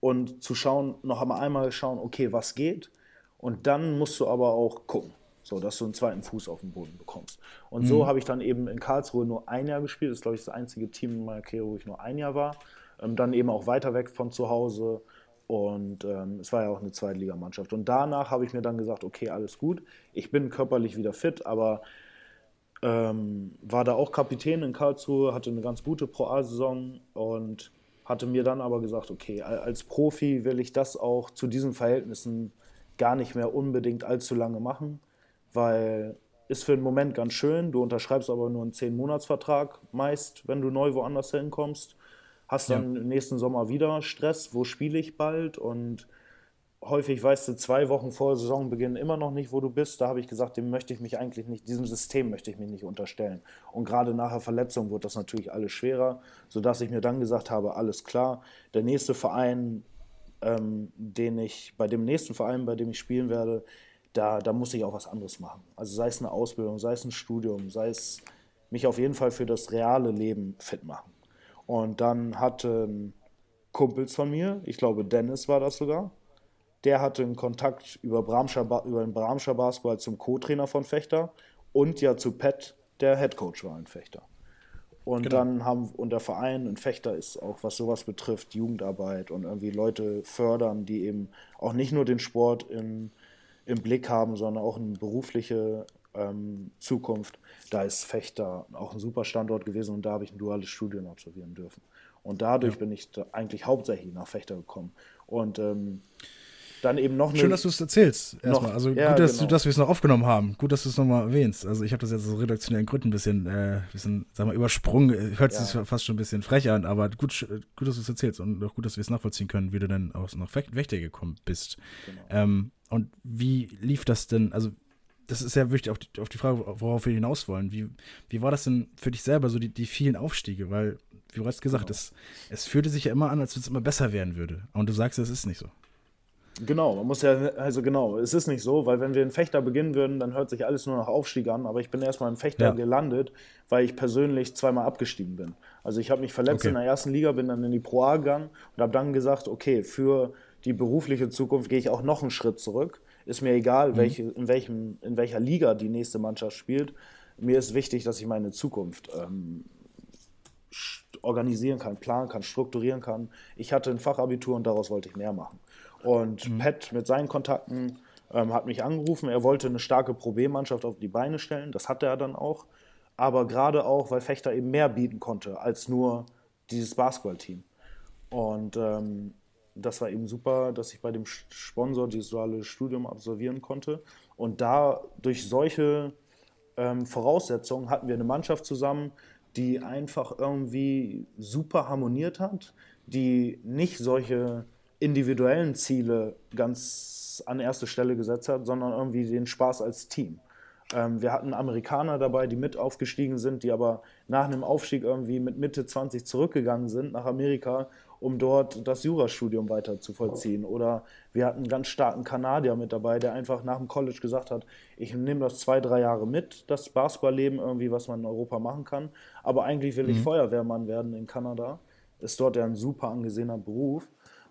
und zu schauen, noch einmal schauen, okay, was geht. Und dann musst du aber auch gucken so dass du einen zweiten Fuß auf den Boden bekommst. Und mhm. so habe ich dann eben in Karlsruhe nur ein Jahr gespielt. Das ist, glaube ich, das einzige Team in meiner Karriere, wo ich nur ein Jahr war. Ähm, dann eben auch weiter weg von zu Hause. Und ähm, es war ja auch eine Zweitligamannschaft. Und danach habe ich mir dann gesagt, okay, alles gut. Ich bin körperlich wieder fit, aber ähm, war da auch Kapitän in Karlsruhe, hatte eine ganz gute Pro A-Saison und hatte mir dann aber gesagt, okay, als Profi will ich das auch zu diesen Verhältnissen gar nicht mehr unbedingt allzu lange machen weil ist für den Moment ganz schön, du unterschreibst aber nur einen 10-Monats-Vertrag meist, wenn du neu woanders hinkommst. Hast dann ja. nächsten Sommer wieder Stress, wo spiele ich bald und häufig weißt du zwei Wochen vor Saisonbeginn immer noch nicht, wo du bist. Da habe ich gesagt, dem möchte ich mich eigentlich nicht, diesem System möchte ich mich nicht unterstellen. Und gerade nach der Verletzung wird das natürlich alles schwerer, sodass ich mir dann gesagt habe, alles klar, der nächste Verein, ähm, den ich, bei dem nächsten Verein, bei dem ich spielen werde, da, da muss ich auch was anderes machen. Also sei es eine Ausbildung, sei es ein Studium, sei es mich auf jeden Fall für das reale Leben fit machen. Und dann hatten Kumpels von mir, ich glaube Dennis war das sogar, der hatte einen Kontakt über, Bramscher, über den Bramscher Basketball zum Co-Trainer von Fechter und ja zu Pat, der Headcoach war in Fechter. Und genau. dann haben und der Verein in Fechter ist auch, was sowas betrifft, Jugendarbeit und irgendwie Leute fördern, die eben auch nicht nur den Sport in im Blick haben, sondern auch eine berufliche ähm, Zukunft, da ist Fechter auch ein super Standort gewesen und da habe ich ein duales Studium absolvieren dürfen. Und dadurch ja. bin ich da eigentlich hauptsächlich nach Fechter gekommen. Und ähm, dann eben noch eine. Schön, dass du es erzählst, erstmal. Also ja, gut, dass, genau. du, dass wir es noch aufgenommen haben. Gut, dass du es nochmal erwähnst. Also ich habe das jetzt aus redaktionellen Gründen ein bisschen, äh, bisschen sag mal, übersprungen. Hört ja. sich fast schon ein bisschen frech an, aber gut, gut dass du es erzählst und auch gut, dass wir es nachvollziehen können, wie du dann aus nach Wächter gekommen bist. Genau. Ähm, und wie lief das denn? Also das ist ja wirklich auf die, auf die Frage, worauf wir hinaus wollen. Wie, wie war das denn für dich selber, so die, die vielen Aufstiege? Weil, wie du hast gesagt, genau. es, es fühlte sich ja immer an, als wenn es immer besser werden würde. Und du sagst, es ist nicht so. Genau, man muss ja, also genau, es ist nicht so, weil wenn wir in Fechter beginnen würden, dann hört sich alles nur nach Aufstieg an, aber ich bin erstmal in Fechter ja. gelandet, weil ich persönlich zweimal abgestiegen bin. Also ich habe mich verletzt okay. in der ersten Liga, bin dann in die Pro A gegangen und habe dann gesagt, okay, für die berufliche Zukunft gehe ich auch noch einen Schritt zurück. Ist mir egal, mhm. welche, in, welchem, in welcher Liga die nächste Mannschaft spielt. Mir ist wichtig, dass ich meine Zukunft ähm, organisieren kann, planen kann, strukturieren kann. Ich hatte ein Fachabitur und daraus wollte ich mehr machen. Und mhm. Pat mit seinen Kontakten ähm, hat mich angerufen. Er wollte eine starke Pro B-Mannschaft auf die Beine stellen. Das hatte er dann auch. Aber gerade auch, weil Fechter eben mehr bieten konnte als nur dieses Basketballteam. Und ähm, das war eben super, dass ich bei dem Sponsor dieses duale Studium absolvieren konnte. Und da durch solche ähm, Voraussetzungen hatten wir eine Mannschaft zusammen, die einfach irgendwie super harmoniert hat, die nicht solche individuellen Ziele ganz an erste Stelle gesetzt hat, sondern irgendwie den Spaß als Team. Ähm, wir hatten Amerikaner dabei, die mit aufgestiegen sind, die aber nach einem Aufstieg irgendwie mit Mitte 20 zurückgegangen sind nach Amerika, um dort das Jurastudium weiter zu vollziehen. Oder wir hatten einen ganz starken Kanadier mit dabei, der einfach nach dem College gesagt hat, ich nehme das zwei, drei Jahre mit, das Basketballleben irgendwie, was man in Europa machen kann. Aber eigentlich will ich mhm. Feuerwehrmann werden in Kanada. Ist dort ja ein super angesehener Beruf.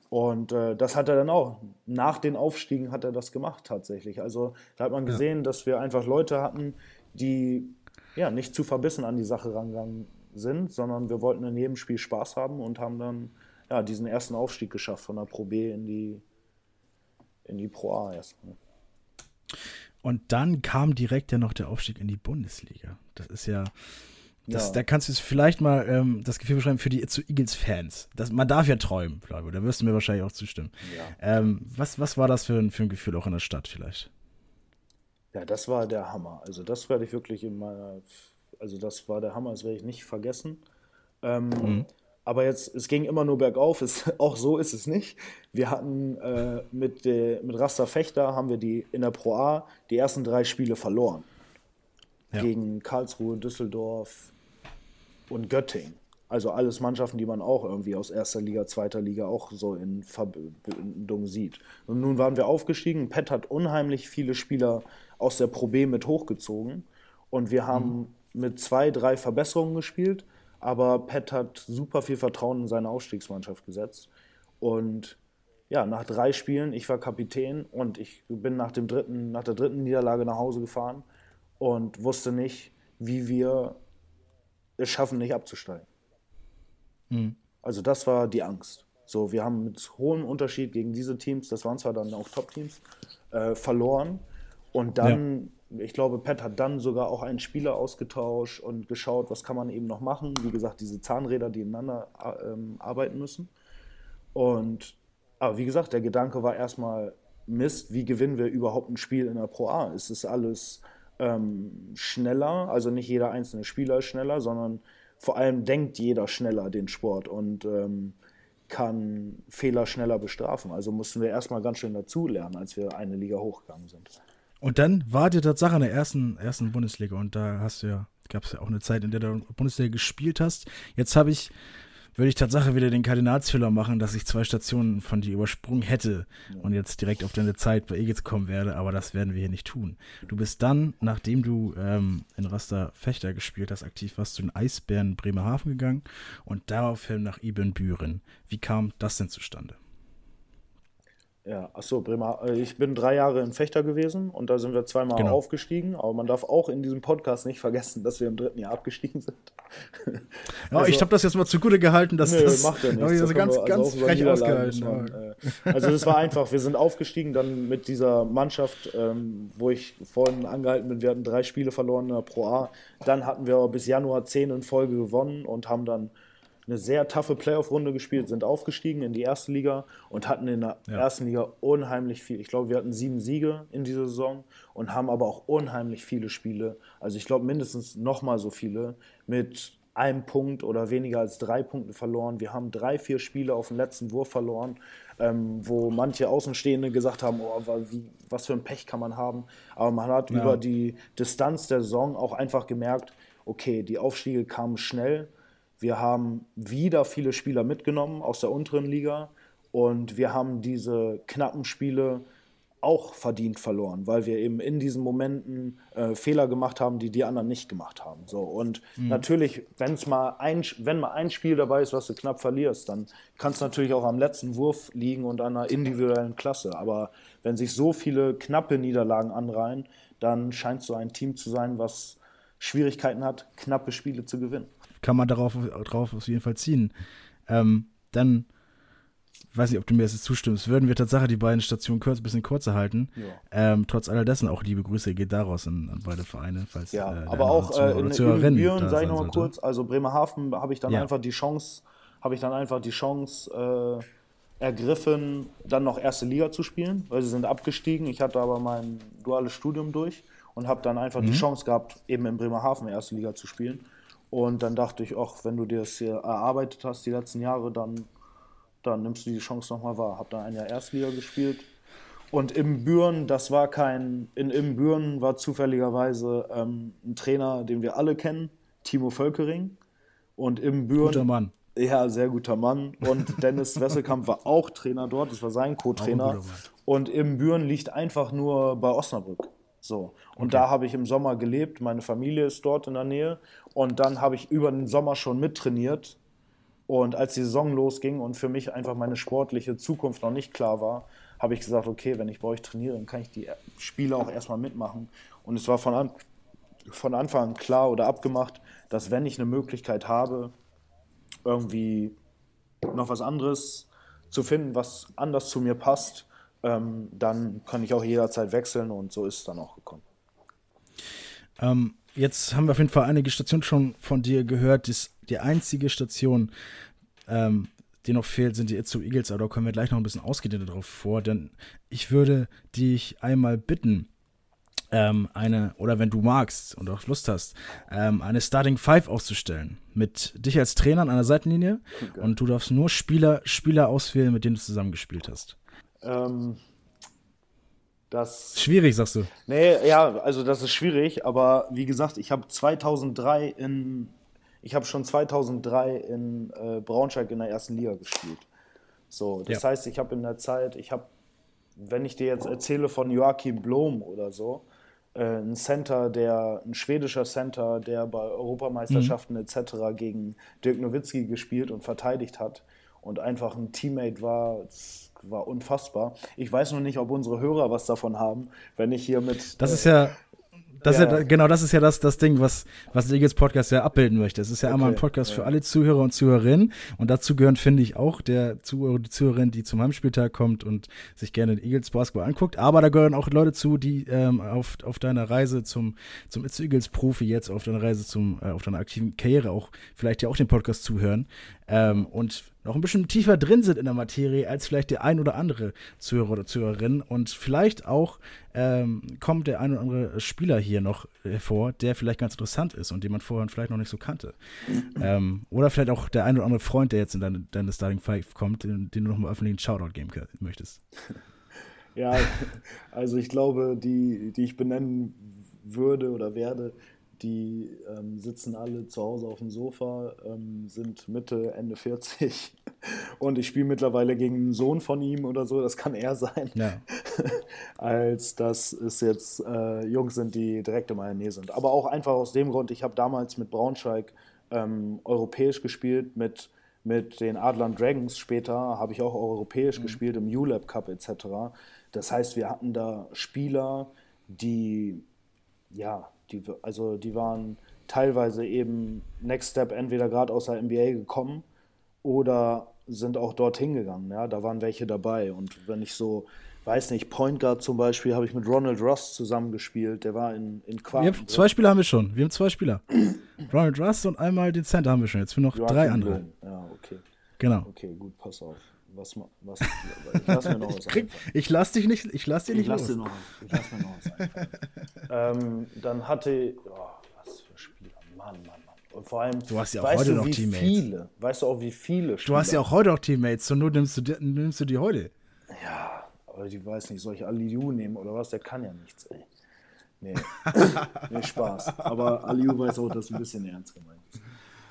Und äh, das hat er dann auch. Nach den Aufstiegen hat er das gemacht tatsächlich. Also da hat man gesehen, ja. dass wir einfach Leute hatten, die ja nicht zu verbissen an die Sache rangegangen sind, sondern wir wollten in jedem Spiel Spaß haben und haben dann ja, diesen ersten Aufstieg geschafft von der Pro B in die, in die Pro A erstmal. Und dann kam direkt ja noch der Aufstieg in die Bundesliga. Das ist ja, das, ja. Da kannst du vielleicht mal ähm, das Gefühl beschreiben für die zu Eagles-Fans. Man darf ja träumen, Flavio. Da wirst du mir wahrscheinlich auch zustimmen. Ja. Ähm, was, was war das für ein, für ein Gefühl auch in der Stadt vielleicht? Ja, das war der Hammer. Also das werde ich wirklich in meiner, also das war der Hammer, das werde ich nicht vergessen. Ähm, mhm. Aber jetzt, es ging immer nur bergauf, es, auch so ist es nicht. Wir hatten äh, mit, de, mit Rasta Fechter haben wir die in der Pro A die ersten drei Spiele verloren. Ja. Gegen Karlsruhe, Düsseldorf, und Göttingen. Also alles Mannschaften, die man auch irgendwie aus erster Liga, zweiter Liga auch so in Verbindung sieht. Und nun waren wir aufgestiegen. Pet hat unheimlich viele Spieler aus der Pro B mit hochgezogen. Und wir haben mhm. mit zwei, drei Verbesserungen gespielt. Aber Pet hat super viel Vertrauen in seine Aufstiegsmannschaft gesetzt. Und ja, nach drei Spielen, ich war Kapitän und ich bin nach, dem dritten, nach der dritten Niederlage nach Hause gefahren und wusste nicht, wie wir es schaffen, nicht abzusteigen. Mhm. Also das war die Angst. So, wir haben mit hohem Unterschied gegen diese Teams, das waren zwar dann auch Top-Teams, äh, verloren. Und dann. Ich glaube, Pat hat dann sogar auch einen Spieler ausgetauscht und geschaut, was kann man eben noch machen. Wie gesagt, diese Zahnräder, die ineinander ähm, arbeiten müssen. Und, aber wie gesagt, der Gedanke war erstmal, Mist, wie gewinnen wir überhaupt ein Spiel in der Pro A? Es ist alles ähm, schneller, also nicht jeder einzelne Spieler ist schneller, sondern vor allem denkt jeder schneller den Sport und ähm, kann Fehler schneller bestrafen. Also mussten wir erstmal ganz schön dazulernen, als wir eine Liga hochgegangen sind. Und dann war die Tatsache in der ersten, ersten Bundesliga und da hast du ja, gab es ja auch eine Zeit, in der du Bundesliga gespielt hast. Jetzt habe ich würde ich Tatsache wieder den Kardinalsfehler machen, dass ich zwei Stationen von dir übersprungen hätte und jetzt direkt auf deine Zeit bei Egels kommen werde, aber das werden wir hier nicht tun. Du bist dann, nachdem du ähm, in Raster Fechter gespielt hast, aktiv warst, zu den Eisbären Bremerhaven gegangen und daraufhin nach Ibbenbüren. Wie kam das denn zustande? Ja, achso, Bremer. Äh, ich bin drei Jahre in Fechter gewesen und da sind wir zweimal genau. aufgestiegen. Aber man darf auch in diesem Podcast nicht vergessen, dass wir im dritten Jahr abgestiegen sind. Ja, also, ich habe das jetzt mal zugute gehalten, dass nö, das macht ja nichts. Also ganz, wir, ganz also frech ausgehalten. Man, äh, also es war einfach, wir sind aufgestiegen dann mit dieser Mannschaft, ähm, wo ich vorhin angehalten bin, wir hatten drei Spiele verloren in der Pro A. Dann hatten wir bis Januar zehn in Folge gewonnen und haben dann eine sehr taffe Playoff-Runde gespielt, sind aufgestiegen in die erste Liga und hatten in der ja. ersten Liga unheimlich viel. Ich glaube, wir hatten sieben Siege in dieser Saison und haben aber auch unheimlich viele Spiele, also ich glaube mindestens nochmal so viele, mit einem Punkt oder weniger als drei Punkten verloren. Wir haben drei, vier Spiele auf den letzten Wurf verloren, ähm, wo manche Außenstehende gesagt haben, oh, wie, was für ein Pech kann man haben. Aber man hat ja. über die Distanz der Saison auch einfach gemerkt, okay, die Aufstiege kamen schnell wir haben wieder viele Spieler mitgenommen aus der unteren Liga und wir haben diese knappen Spiele auch verdient verloren, weil wir eben in diesen Momenten äh, Fehler gemacht haben, die die anderen nicht gemacht haben. So und mhm. natürlich, wenn's mal ein, wenn mal ein Spiel dabei ist, was du knapp verlierst, dann kann es natürlich auch am letzten Wurf liegen und an einer individuellen Klasse. Aber wenn sich so viele knappe Niederlagen anreihen, dann scheint so ein Team zu sein, was Schwierigkeiten hat, knappe Spiele zu gewinnen kann man darauf, darauf auf jeden Fall ziehen. Ähm, dann, weiß nicht, ob du mir jetzt zustimmst, würden wir tatsächlich die beiden Stationen kurz, ein bisschen kurzer halten. Ja. Ähm, trotz all dessen auch liebe Grüße geht daraus an, an beide Vereine. Falls, ja, äh, aber auch äh, in, in Büren, sage ich nochmal kurz, also Bremerhaven habe ich dann ja. einfach die Chance, habe ich dann einfach die Chance äh, ergriffen, dann noch erste Liga zu spielen, weil sie sind abgestiegen. Ich hatte aber mein duales Studium durch und habe dann einfach mhm. die Chance gehabt, eben in Bremerhaven erste Liga zu spielen. Und dann dachte ich, auch wenn du dir das hier erarbeitet hast die letzten Jahre, dann, dann nimmst du die Chance nochmal wahr. Hab dann ein Jahr Erstliga gespielt. Und im Büren, das war kein, in im Büren war zufälligerweise ähm, ein Trainer, den wir alle kennen, Timo Völkering. Und im Büren. Guter Mann. Ja, sehr guter Mann. Und Dennis Wesselkamp war auch Trainer dort, das war sein Co-Trainer. Und im Büren liegt einfach nur bei Osnabrück. So. Und okay. da habe ich im Sommer gelebt, meine Familie ist dort in der Nähe. Und dann habe ich über den Sommer schon mittrainiert. Und als die Saison losging und für mich einfach meine sportliche Zukunft noch nicht klar war, habe ich gesagt, okay, wenn ich bei euch trainiere, dann kann ich die Spiele auch erstmal mitmachen. Und es war von, an, von Anfang an klar oder abgemacht, dass wenn ich eine Möglichkeit habe, irgendwie noch was anderes zu finden, was anders zu mir passt, ähm, dann kann ich auch jederzeit wechseln und so ist es dann auch gekommen. Ähm, jetzt haben wir auf jeden Fall einige Stationen schon von dir gehört. Das, die einzige Station, ähm, die noch fehlt, sind die Itzu Eagles, aber da kommen wir gleich noch ein bisschen ausgedehnter drauf vor, denn ich würde dich einmal bitten, ähm, eine, oder wenn du magst und auch Lust hast, ähm, eine Starting Five aufzustellen. Mit dich als Trainer an einer Seitenlinie okay. und du darfst nur Spieler, Spieler auswählen, mit denen du zusammengespielt hast. Ähm, das, schwierig, sagst du? Nee, ja, also das ist schwierig, aber wie gesagt, ich habe 2003 in, ich habe schon 2003 in äh, Braunschweig in der ersten Liga gespielt. So, das ja. heißt, ich habe in der Zeit, ich habe, wenn ich dir jetzt erzähle von Joachim Blom oder so, äh, ein Center, der, ein schwedischer Center, der bei Europameisterschaften mhm. etc. gegen Dirk Nowitzki gespielt und verteidigt hat und einfach ein Teammate war, das war unfassbar. Ich weiß noch nicht, ob unsere Hörer was davon haben, wenn ich hier mit. Das äh, ist ja. Das ja. Ist ja, genau, das ist ja das, das Ding, was, was der Eagles Podcast ja abbilden möchte. Es ist ja okay, einmal ein Podcast ja. für alle Zuhörer und Zuhörerinnen. Und dazu gehören, finde ich, auch der Zuhörer, die Zuhörerin, die zum Heimspieltag kommt und sich gerne den Eagles Basketball anguckt. Aber da gehören auch Leute zu, die ähm, auf, auf deiner Reise zum, zum Eagles Profi jetzt, auf deiner Reise zum, äh, auf deiner aktiven Karriere auch vielleicht ja auch den Podcast zuhören. Ähm, und noch ein bisschen tiefer drin sind in der Materie als vielleicht der ein oder andere Zuhörer oder Zuhörerin. Und vielleicht auch ähm, kommt der ein oder andere Spieler hier noch hervor, der vielleicht ganz interessant ist und den man vorher vielleicht noch nicht so kannte. ähm, oder vielleicht auch der ein oder andere Freund, der jetzt in deine, deine Starting Five kommt, den, den du nochmal öffentlichen Shoutout geben möchtest. Ja, also ich glaube, die, die ich benennen würde oder werde, die ähm, sitzen alle zu Hause auf dem Sofa, ähm, sind Mitte, Ende 40 und ich spiele mittlerweile gegen einen Sohn von ihm oder so, das kann er sein, ja. als dass es jetzt äh, Jungs sind, die direkt in meiner Nähe sind. Aber auch einfach aus dem Grund, ich habe damals mit Braunschweig ähm, europäisch gespielt, mit mit den Adlern Dragons später habe ich auch europäisch mhm. gespielt im ULAB Cup etc. Das heißt, wir hatten da Spieler, die ja, die, also die waren teilweise eben Next Step entweder gerade aus der NBA gekommen oder sind auch dorthin gegangen. Ja, da waren welche dabei. Und wenn ich so, weiß nicht, Point Guard zum Beispiel, habe ich mit Ronald Ross zusammengespielt. Der war in, in Quarten. zwei Spieler haben wir schon. Wir haben zwei Spieler. Ronald Ross und einmal den Center haben wir schon. Jetzt für noch Joachim drei andere. Blum. Ja, okay. Genau. Okay, gut, pass auf. Was, was, ich lass mir noch was Krieg, Ich lass dich nicht, ich lass dir nicht ich lass los. Dir noch, ich lass mir noch was ähm, Dann hatte, oh, was für Spieler, Mann, Mann, Mann. Und vor allem, du hast ja auch heute du, noch Teammates. Viele, weißt du auch, wie viele Spieler. Du hast ja auch heute auch Teammates, zur Not nimmst du, die, nimmst du die heute. Ja, aber ich weiß nicht, soll ich Aliu nehmen oder was? Der kann ja nichts, ey. Nee, nee Spaß. Aber Aliu weiß auch, dass ein bisschen ernst gemeint.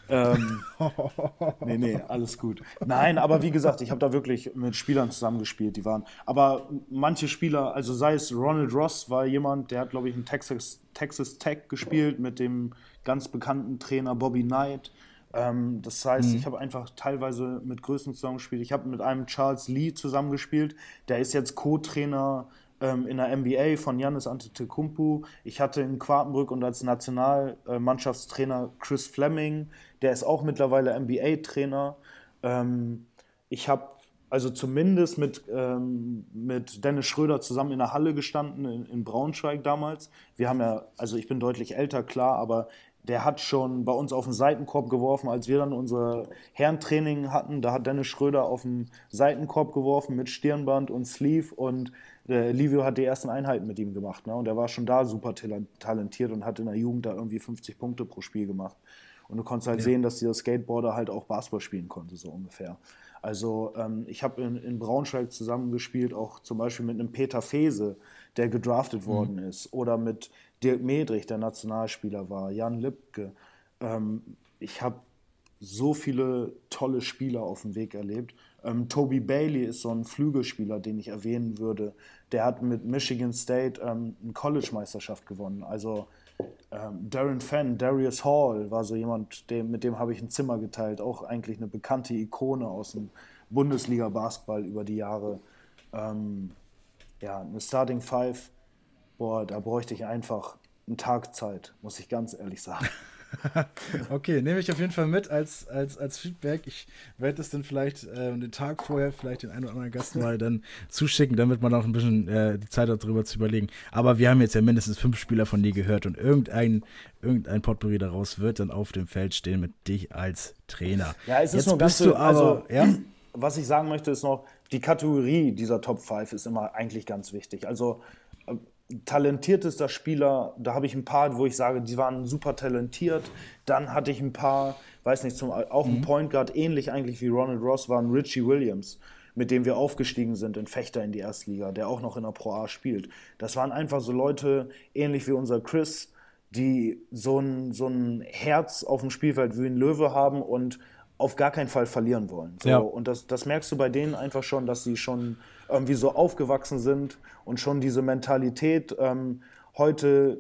Ähm, nee, nee, alles gut. Nein, aber wie gesagt, ich habe da wirklich mit Spielern zusammengespielt, die waren. Aber manche Spieler, also sei es Ronald Ross, war jemand, der hat, glaube ich, in Texas, Texas Tech gespielt mit dem ganz bekannten Trainer Bobby Knight. Ähm, das heißt, mhm. ich habe einfach teilweise mit Größen zusammengespielt. Ich habe mit einem Charles Lee zusammengespielt, der ist jetzt Co-Trainer ähm, in der NBA von Janis Antetokounmpo. Ich hatte in Quartenbrück und als Nationalmannschaftstrainer Chris Fleming, der ist auch mittlerweile NBA-Trainer. Ähm, ich habe also zumindest mit, ähm, mit Dennis Schröder zusammen in der Halle gestanden, in, in, Braunschweig damals. Wir haben ja, also ich bin deutlich älter, klar, aber der hat schon bei uns auf den Seitenkorb geworfen, als wir dann unser Herrentraining hatten. Da hat Dennis Schröder auf den Seitenkorb geworfen mit Stirnband und Sleeve und äh, Livio hat die ersten Einheiten mit ihm gemacht. Ne? Und er war schon da super talentiert und hat in der Jugend da irgendwie 50 Punkte pro Spiel gemacht. Und du konntest halt ja. sehen, dass dieser Skateboarder halt auch Basketball spielen konnte, so ungefähr. Also ähm, ich habe in, in, Braunschweig zusammengespielt, auch zum Beispiel mit einem Peter Fese, der gedraftet mhm. worden ist, oder mit Dirk Medrich, der Nationalspieler war, Jan Lipke. Ähm, ich habe so viele tolle Spieler auf dem Weg erlebt. Ähm, Toby Bailey ist so ein Flügelspieler, den ich erwähnen würde. Der hat mit Michigan State ähm, eine College-Meisterschaft gewonnen. Also ähm, Darren Fenn, Darius Hall war so jemand, dem, mit dem habe ich ein Zimmer geteilt. Auch eigentlich eine bekannte Ikone aus dem Bundesliga-Basketball über die Jahre. Ähm, ja, eine Starting Five, boah, da bräuchte ich einfach einen Tag Zeit, muss ich ganz ehrlich sagen. okay, nehme ich auf jeden Fall mit als, als, als Feedback. Ich werde es dann vielleicht äh, den Tag vorher vielleicht den einen oder anderen Gast mal dann zuschicken, damit man auch ein bisschen äh, die Zeit hat, darüber zu überlegen. Aber wir haben jetzt ja mindestens fünf Spieler von dir gehört und irgendein, irgendein Potpourri daraus wird dann auf dem Feld stehen mit dich als Trainer. Ja, es ist jetzt nur ganz du aber, also, ja? Was ich sagen möchte, ist noch, die Kategorie dieser Top 5 ist immer eigentlich ganz wichtig. Also talentiertester Spieler, da habe ich ein paar, wo ich sage, die waren super talentiert. Dann hatte ich ein paar, weiß nicht, zum, auch ein mhm. Point Guard, ähnlich eigentlich wie Ronald Ross, war ein Richie Williams, mit dem wir aufgestiegen sind in Fechter in die Erstliga, der auch noch in der Pro A spielt. Das waren einfach so Leute, ähnlich wie unser Chris, die so ein, so ein Herz auf dem Spielfeld wie ein Löwe haben und auf gar keinen Fall verlieren wollen. So, ja. Und das, das merkst du bei denen einfach schon, dass sie schon irgendwie so aufgewachsen sind und schon diese Mentalität ähm, heute,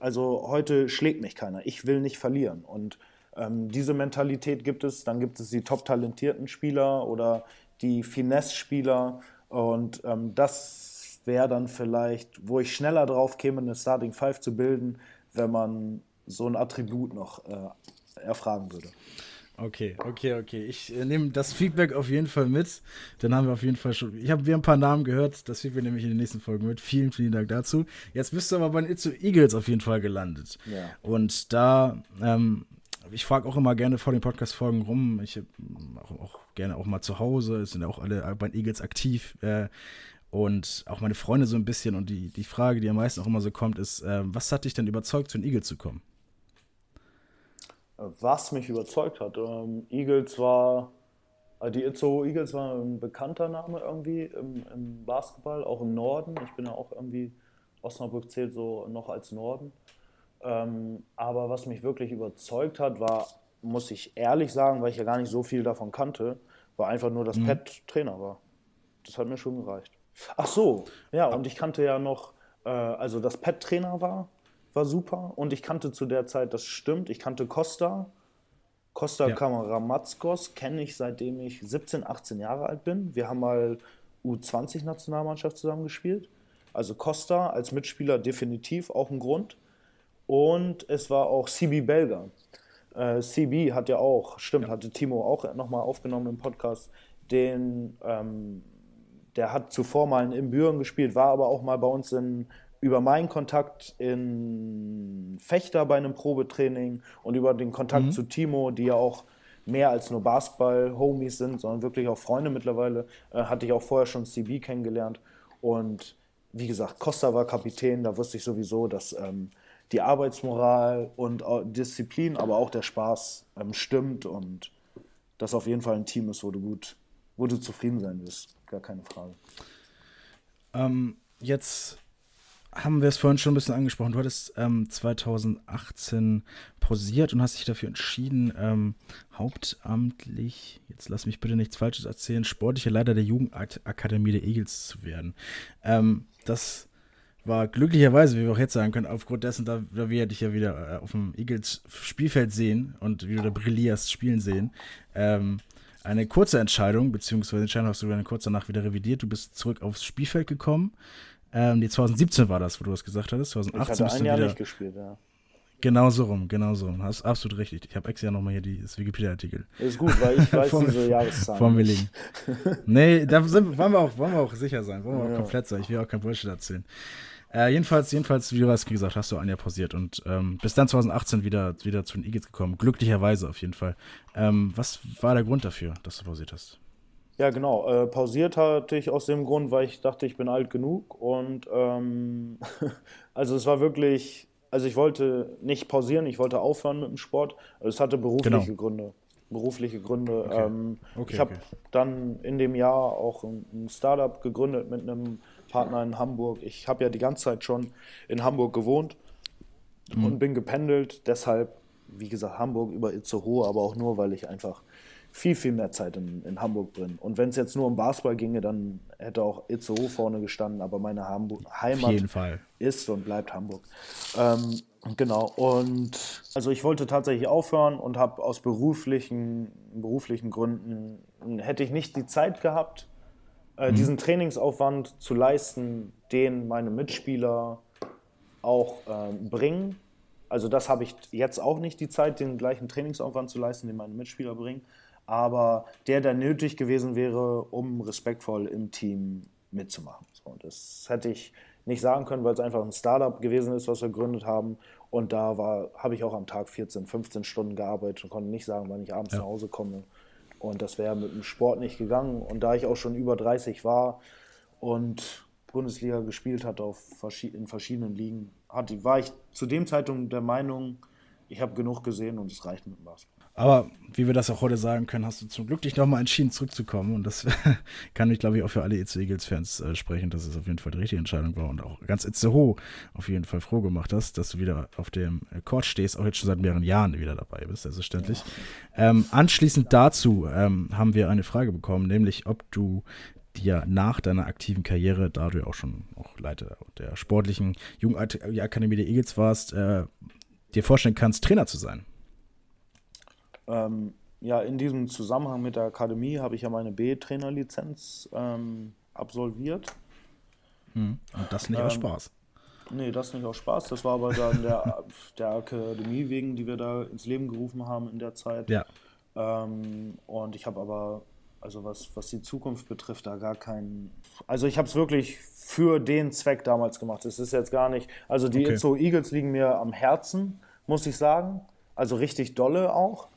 also heute schlägt mich keiner, ich will nicht verlieren. Und ähm, diese Mentalität gibt es, dann gibt es die top talentierten Spieler oder die Finesse-Spieler und ähm, das wäre dann vielleicht, wo ich schneller drauf käme, eine Starting Five zu bilden, wenn man so ein Attribut noch äh, erfragen würde. Okay, okay, okay. Ich äh, nehme das Feedback auf jeden Fall mit. Dann haben wir auf jeden Fall schon. Ich habe wir ein paar Namen gehört. Das Feedback nehme ich in den nächsten Folgen mit. Vielen, vielen Dank dazu. Jetzt bist du aber bei den Itzu Eagles auf jeden Fall gelandet. Ja. Und da, ähm, ich frage auch immer gerne vor den Podcast-Folgen rum. Ich auch, auch, gerne auch mal zu Hause. Es sind ja auch alle bei den Eagles aktiv. Äh, und auch meine Freunde so ein bisschen. Und die, die Frage, die am meisten auch immer so kommt, ist: äh, Was hat dich denn überzeugt, zu den Eagles zu kommen? Was mich überzeugt hat. Ähm, Eagles war, äh, die Itzo Eagles war ein bekannter Name irgendwie im, im, Basketball, auch im Norden. Ich bin ja auch irgendwie, Osnabrück zählt so noch als Norden. Ähm, aber was mich wirklich überzeugt hat, war, muss ich ehrlich sagen, weil ich ja gar nicht so viel davon kannte, war einfach nur, dass mhm. Pat Trainer war. Das hat mir schon gereicht. Ach so, ja, und ich kannte ja noch, äh, also dass Pat Trainer war, war super. Und ich kannte zu der Zeit, das stimmt, ich kannte Costa. Costa ja. Kamaramazkos kenne ich seitdem ich 17, 18 Jahre alt bin. Wir haben mal U20-Nationalmannschaft zusammengespielt. Also Costa als Mitspieler definitiv auch ein Grund. Und es war auch CB Belger. Äh, CB hat ja auch, stimmt, ja. hatte Timo auch nochmal aufgenommen im Podcast, den, ähm, der hat zuvor mal in Büren gespielt, war aber auch mal bei uns in, über meinen Kontakt in Fechter bei einem Probetraining und über den Kontakt mhm. zu Timo, die ja auch mehr als nur Basketball-Homies sind, sondern wirklich auch Freunde mittlerweile, äh, hatte ich auch vorher schon CB kennengelernt. Und wie gesagt, Costa war Kapitän, da wusste ich sowieso, dass ähm, die Arbeitsmoral und Disziplin, aber auch der Spaß ähm, stimmt und das auf jeden Fall ein Team ist, wo du gut, wo du zufrieden sein wirst. Gar keine Frage. Ähm, jetzt haben wir es vorhin schon ein bisschen angesprochen. Du hattest ähm, 2018 pausiert und hast dich dafür entschieden, ähm, hauptamtlich, jetzt lass mich bitte nichts Falsches erzählen, sportlicher Leiter der Jugendakademie der Eagles zu werden. Ähm, das war glücklicherweise, wie wir auch jetzt sagen können, aufgrund dessen, da, da wir dich ja wieder äh, auf dem Eagles Spielfeld sehen und wie du da brillierst, spielen sehen, ähm, eine kurze Entscheidung, beziehungsweise Entscheidung hast du dann kurz danach wieder revidiert. Du bist zurück aufs Spielfeld gekommen. Ähm, nee, 2017 war das, wo du das gesagt hattest. 2018 ich hatte ein Jahr wieder, nicht gespielt, ja. Genau so rum, genau so rum. Hast absolut richtig. Ich habe extra nochmal hier die, das Wikipedia-Artikel. Ist gut, weil ich weiß vor, diese Jahreszahlen. Vor mir liegen. nee, da sind, wollen, wir auch, wollen wir auch sicher sein. Wollen wir ja. auch komplett sein. Ich will auch kein Bullshit erzählen. Äh, jedenfalls, jedenfalls, wie du hast gesagt, hast du ein Jahr pausiert und ähm, bis dann 2018 wieder, wieder zu den Eagles gekommen. Glücklicherweise auf jeden Fall. Ähm, was war der Grund dafür, dass du pausiert hast? Ja, genau. Äh, pausiert hatte ich aus dem Grund, weil ich dachte, ich bin alt genug. Und ähm, also es war wirklich, also ich wollte nicht pausieren, ich wollte aufhören mit dem Sport. Es hatte berufliche genau. Gründe. Berufliche Gründe. Okay. Ähm, okay, ich habe okay. dann in dem Jahr auch ein, ein Startup gegründet mit einem Partner in Hamburg. Ich habe ja die ganze Zeit schon in Hamburg gewohnt mhm. und bin gependelt. Deshalb, wie gesagt, Hamburg über Itzehoe, aber auch nur, weil ich einfach viel, viel mehr Zeit in, in Hamburg bin. Und wenn es jetzt nur um Basketball ginge, dann hätte auch Itzehoe vorne gestanden, aber meine Hamburg Heimat ist und bleibt Hamburg. Ähm, genau, und also ich wollte tatsächlich aufhören und habe aus beruflichen, beruflichen Gründen, hätte ich nicht die Zeit gehabt, äh, mhm. diesen Trainingsaufwand zu leisten, den meine Mitspieler auch äh, bringen. Also das habe ich jetzt auch nicht die Zeit, den gleichen Trainingsaufwand zu leisten, den meine Mitspieler bringen. Aber der, der nötig gewesen wäre, um respektvoll im Team mitzumachen. So, das hätte ich nicht sagen können, weil es einfach ein Startup gewesen ist, was wir gegründet haben. Und da habe ich auch am Tag 14, 15 Stunden gearbeitet und konnte nicht sagen, wann ich abends ja. nach Hause komme. Und das wäre mit dem Sport nicht gegangen. Und da ich auch schon über 30 war und Bundesliga gespielt hatte auf, in verschiedenen Ligen, hatte, war ich zu dem Zeitpunkt der Meinung, ich habe genug gesehen und es reicht mit dem Basketball. Aber wie wir das auch heute sagen können, hast du zum Glück dich nochmal entschieden, zurückzukommen. Und das kann ich, glaube ich, auch für alle EC Eagles-Fans äh, sprechen, dass es auf jeden Fall die richtige Entscheidung war und auch ganz Itzehoe auf jeden Fall froh gemacht hast, dass du wieder auf dem Court stehst, auch jetzt schon seit mehreren Jahren wieder dabei bist, selbstverständlich. Ja. Ähm, anschließend dazu ähm, haben wir eine Frage bekommen, nämlich ob du dir nach deiner aktiven Karriere, da du ja auch schon auch Leiter der sportlichen Jugendakademie der Eagles warst, äh, dir vorstellen kannst, Trainer zu sein. Ähm, ja, in diesem Zusammenhang mit der Akademie habe ich ja meine B-Trainerlizenz ähm, absolviert. Hm. Und das nicht ähm, aus Spaß. Nee, das nicht aus Spaß. Das war aber dann der, der Akademie wegen, die wir da ins Leben gerufen haben in der Zeit. Ja. Ähm, und ich habe aber, also was, was die Zukunft betrifft, da gar keinen. Also ich habe es wirklich für den Zweck damals gemacht. Es ist jetzt gar nicht. Also die okay. Itzo Eagles liegen mir am Herzen, muss ich sagen. Also richtig dolle auch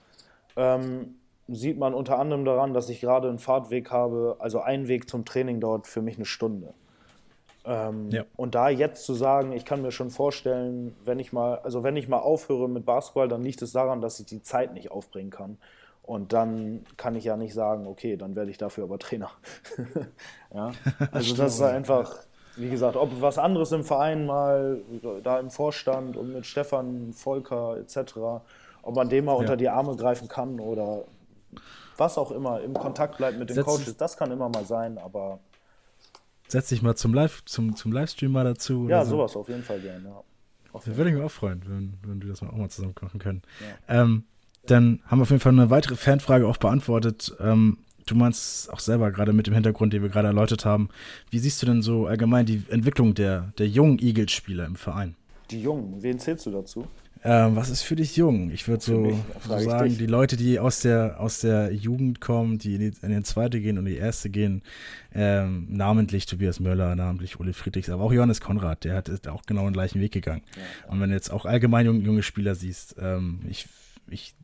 ähm, sieht man unter anderem daran, dass ich gerade einen Fahrtweg habe, also ein Weg zum Training dauert für mich eine Stunde. Ähm, ja. Und da jetzt zu sagen, ich kann mir schon vorstellen, wenn ich mal, also wenn ich mal aufhöre mit Basketball, dann liegt es daran, dass ich die Zeit nicht aufbringen kann. Und dann kann ich ja nicht sagen, okay, dann werde ich dafür aber Trainer. ja? Also das ist einfach, wie gesagt, ob was anderes im Verein mal, da im Vorstand und mit Stefan, Volker etc ob man dem mal ja. unter die Arme greifen kann oder was auch immer, im Kontakt bleibt mit den Setz Coaches, das kann immer mal sein, aber. Setz dich mal zum, Live, zum, zum Livestream mal dazu. Ja, so. sowas auf jeden Fall gerne. Ja. Da würde ich mich auch freuen, wenn, wenn wir das mal auch mal zusammen machen können. Ja. Ähm, dann haben wir auf jeden Fall eine weitere Fanfrage auch beantwortet. Ähm, du meinst auch selber gerade mit dem Hintergrund, den wir gerade erläutert haben. Wie siehst du denn so allgemein die Entwicklung der, der jungen Eagles-Spieler im Verein? Die Jungen, wen zählst du dazu? Ähm, was ist für dich jung? Ich würde so, so sagen, die Leute, die aus der, aus der Jugend kommen, die in die, in die zweite gehen und in die erste gehen, ähm, namentlich Tobias Möller, namentlich Ole Friedrichs, aber auch Johannes Konrad, der hat ist auch genau den gleichen Weg gegangen. Ja, ja. Und wenn du jetzt auch allgemein junge, junge Spieler siehst, ähm, ich, ich